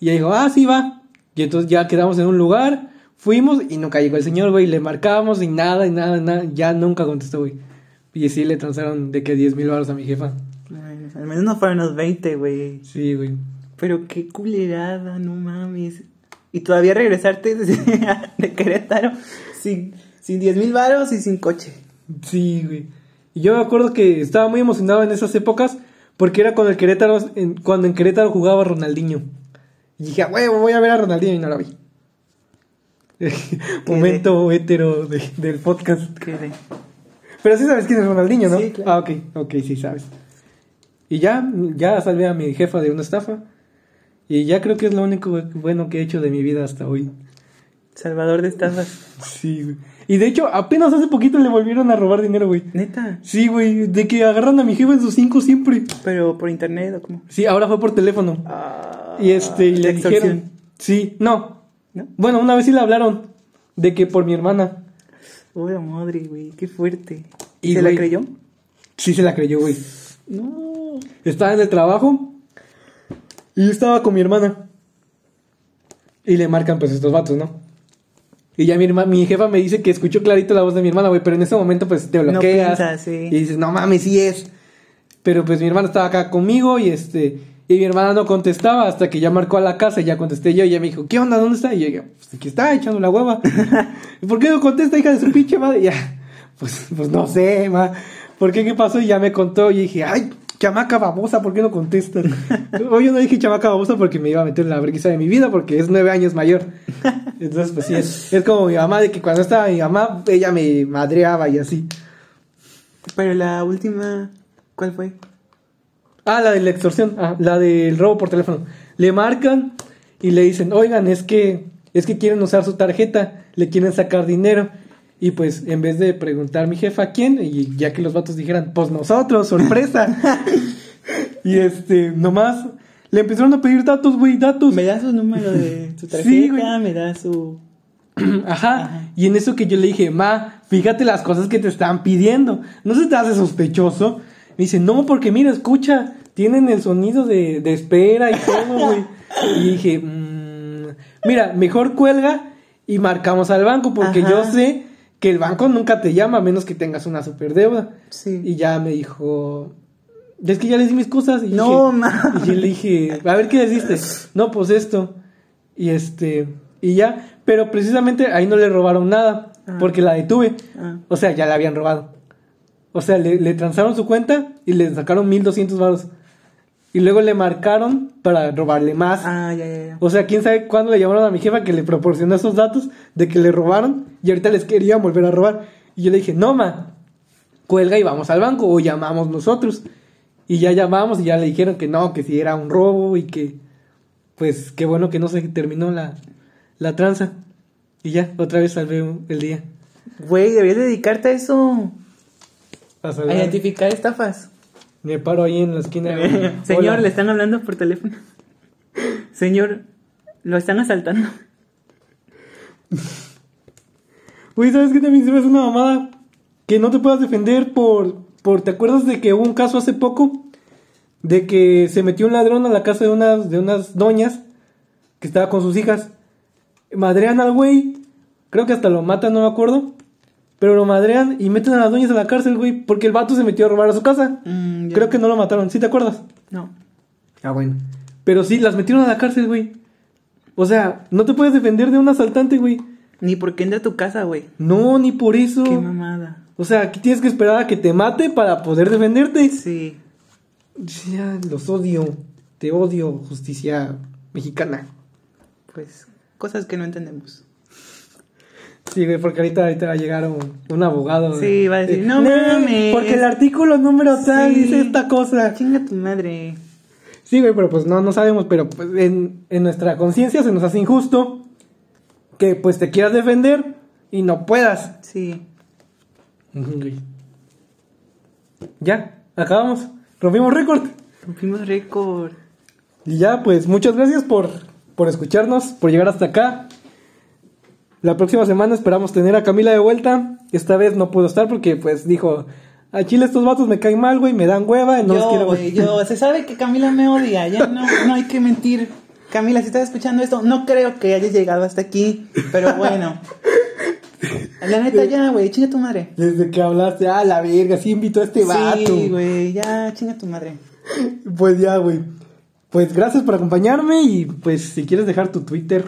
Y ella dijo, ah, sí va. Y entonces ya quedamos en un lugar, fuimos y nunca llegó el señor, güey. Le marcamos y nada, y nada, nada. Ya nunca contestó, güey. Y sí le transaron de que 10 mil baros a mi jefa. Al menos no fueron los 20, güey. Sí, güey. Pero qué culerada, no mames. Y todavía regresarte *laughs* de, Querétaro sin, sin 10 mil varos y sin coche. Sí, güey. Y yo me acuerdo que estaba muy emocionado en esas épocas porque era cuando el Querétaro, en- cuando en Querétaro jugaba Ronaldinho. Y dije, "A huevo, voy a ver a Ronaldinho y no la vi. *laughs* Momento hétero de- del podcast. Qué de- Pero sí sabes quién es Ronaldinho, ¿no? Sí, claro. Ah, ok, ok, sí sabes. Y ya, ya salvé a mi jefa de una estafa. Y ya creo que es lo único bueno que he hecho de mi vida hasta hoy. Salvador de estafas. *laughs* Sí, güey. Y de hecho, apenas hace poquito le volvieron a robar dinero, güey. Neta. Sí, güey, de que agarran a mi jefa en sus cinco siempre. Pero por internet o cómo. Sí, ahora fue por teléfono. Ah, Y este, y le extorsión. dijeron. Sí, no. ¿No? Bueno, una vez sí le hablaron. De que por mi hermana. Uy, madre, güey, qué fuerte. Y, ¿Se güey, la creyó? Sí se la creyó, güey. No. Estaba en el trabajo. Y yo estaba con mi hermana. Y le marcan pues estos vatos, ¿no? Y ya mi, herma- mi jefa me dice que escuchó clarito la voz de mi hermana, güey, pero en ese momento pues te No bloqueas. sí. Y dices, no mames, sí es. Pero pues mi hermana estaba acá conmigo y este... Y mi hermana no contestaba hasta que ya marcó a la casa y ya contesté yo y ella me dijo, ¿qué onda? ¿Dónde está? Y yo dije, pues aquí está, echando la hueva. *laughs* ¿Y por qué no contesta, hija de su pinche madre? Y ya, pues, pues no sé, ma. ¿Por qué? ¿Qué pasó? Y ya me contó y dije, ay, chamaca babosa, ¿por qué no contestas? *laughs* Hoy yo no dije chamaca babosa porque me iba a meter en la vergüenza de mi vida, porque es nueve años mayor. *laughs* Entonces, pues sí, es, es como mi mamá, de que cuando estaba mi mamá, ella me madreaba y así. Pero la última, ¿cuál fue? Ah, la de la extorsión, ah, la del robo por teléfono. Le marcan y le dicen, oigan, es que, es que quieren usar su tarjeta, le quieren sacar dinero. Y pues, en vez de preguntar mi jefa quién, y ya que los vatos dijeran, pues nosotros, sorpresa. *laughs* y este, nomás, le empezaron a pedir datos, güey, datos. Me da su número de *laughs* su tarjeta, Sí, güey. me da su... *clears throat* Ajá. Y en eso que yo le dije, ma, fíjate las cosas que te están pidiendo. ¿No se te hace sospechoso? Me dice, no, porque mira, escucha, tienen el sonido de, de espera y todo, güey. y dije, "Mm, mira, mejor cuelga y marcamos al banco, porque Ajá. yo sé que el banco nunca te llama a menos que tengas una superdeuda. Sí. Y ya me dijo, es que ya les di mis cosas. Y No, dije-. Y yo le dije, a ver qué les diste. No, pues esto. Y este, y ya. Pero precisamente ahí no le robaron nada, Ah. porque la detuve. Ah. O sea, ya la habían robado. O sea, le, le transaron su cuenta y le sacaron 1200 baros. Y luego le marcaron para robarle más. Ah, ya, ya, ya. O sea, quién sabe cuándo le llamaron a mi jefa que le proporcionó esos datos de que le robaron y ahorita les quería volver a robar. Y yo le dije, no, ma, cuelga y vamos al banco o llamamos nosotros. Y ya llamamos y ya le dijeron que no, que si era un robo y que, pues, qué bueno que no se terminó la, la tranza. Y ya, otra vez salvé el día. Güey, deberías dedicarte a eso. A identificar estafas. Me paro ahí en la esquina. *laughs* Señor, Hola. le están hablando por teléfono. Señor, lo están asaltando. Uy, ¿sabes qué también se me hace una mamada? Que no te puedas defender por, por... ¿Te acuerdas de que hubo un caso hace poco? De que se metió un ladrón a la casa de unas, de unas doñas que estaba con sus hijas. Madrean al güey. Creo que hasta lo matan, no me acuerdo. Pero lo madrean y meten a las doñas a la cárcel, güey. Porque el vato se metió a robar a su casa. Mm. Creo que no lo mataron. ¿Sí te acuerdas? No. Ah, bueno. Pero sí, las metieron a la cárcel, güey. O sea, no te puedes defender de un asaltante, güey. Ni porque entra a tu casa, güey. No, ni por eso. Qué mamada. O sea, aquí tienes que esperar a que te mate para poder defenderte. Sí. Ya, los odio. Te odio, justicia mexicana. Pues, cosas que no entendemos. Sí, güey, porque ahorita, ahorita va a llegar un, un abogado. Sí, va a decir, "No mames". Porque el artículo número tal Sí. dice esta cosa. Chinga tu madre. Sí, güey, pero pues no, no sabemos, pero pues en, en nuestra conciencia se nos hace injusto que pues te quieras defender y no puedas. Sí. Ya, acabamos. Rompimos récord. Rompimos récord. Y ya, pues muchas gracias por, por escucharnos, por llegar hasta acá. La próxima semana esperamos tener a Camila de vuelta. Esta vez no puedo estar porque pues dijo, a Chile estos vatos me caen mal, güey, me dan hueva, no los yo, quiero güey, yo, *laughs* se sabe que Camila me odia, ya no, no hay que mentir. Camila, si estás escuchando esto, no creo que hayas llegado hasta aquí, pero bueno. La neta, ya, güey, chinga tu madre. Desde que hablaste, ah, la verga, sí invitó a este vato. Sí, güey, ya, chinga tu madre. *laughs* Pues ya, güey. Pues gracias por acompañarme y pues si quieres dejar tu Twitter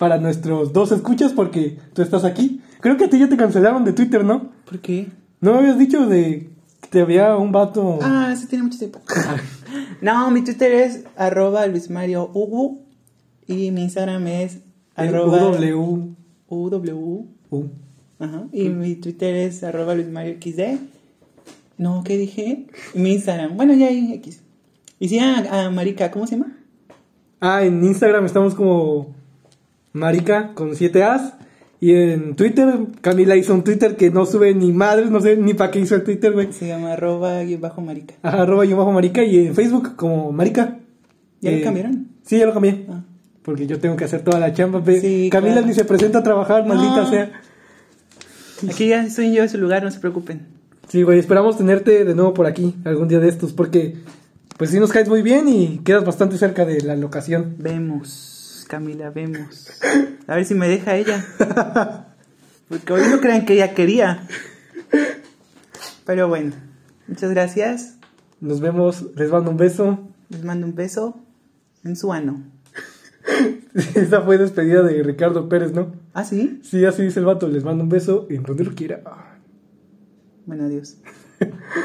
para nuestros dos escuchas porque tú estás aquí. Creo que a ti ya te cancelaron de Twitter, ¿no? ¿Por qué? ¿No me habías dicho de que te había un vato? Ah, sí tiene mucho tiempo. *laughs* no, mi Twitter es arroba Luis Mario Ugu y mi Instagram es arroba W. UW. U. Ajá. Y mi Twitter es arroba Luis Mario XD. No, ¿qué dije? Mi Instagram. Bueno, ya ahí X. Y sí, a, a Marica, ¿cómo se llama? Ah, en Instagram estamos como Marica con 7 As. Y en Twitter, Camila hizo un Twitter que no sube ni madres, no sé ni para qué hizo el Twitter, güey. Se llama arroba guion bajo Marica. Ajá, arroba yo bajo Marica y en Facebook como Marica. ¿Ya lo Eh, cambiaron? Sí, ya lo cambié. Ah. Porque yo tengo que hacer toda la chamba. Sí, Camila claro. ni se presenta a trabajar, maldita No. sea. Aquí ya estoy yo en su lugar, no se preocupen. Sí, güey, esperamos tenerte de nuevo por aquí algún día de estos, porque pues sí nos caes muy bien y quedas bastante cerca de la locación. Vemos, Camila, vemos. A ver si me deja ella. Porque hoy no crean que ella quería. Pero bueno, muchas gracias. Nos vemos, les mando un beso. Les mando un beso en su ano. *laughs* Esta fue despedida de Ricardo Pérez, ¿no? ¿Ah, sí? Sí, así dice el vato, les mando un beso en donde lo quiera. Bueno, adiós. *laughs*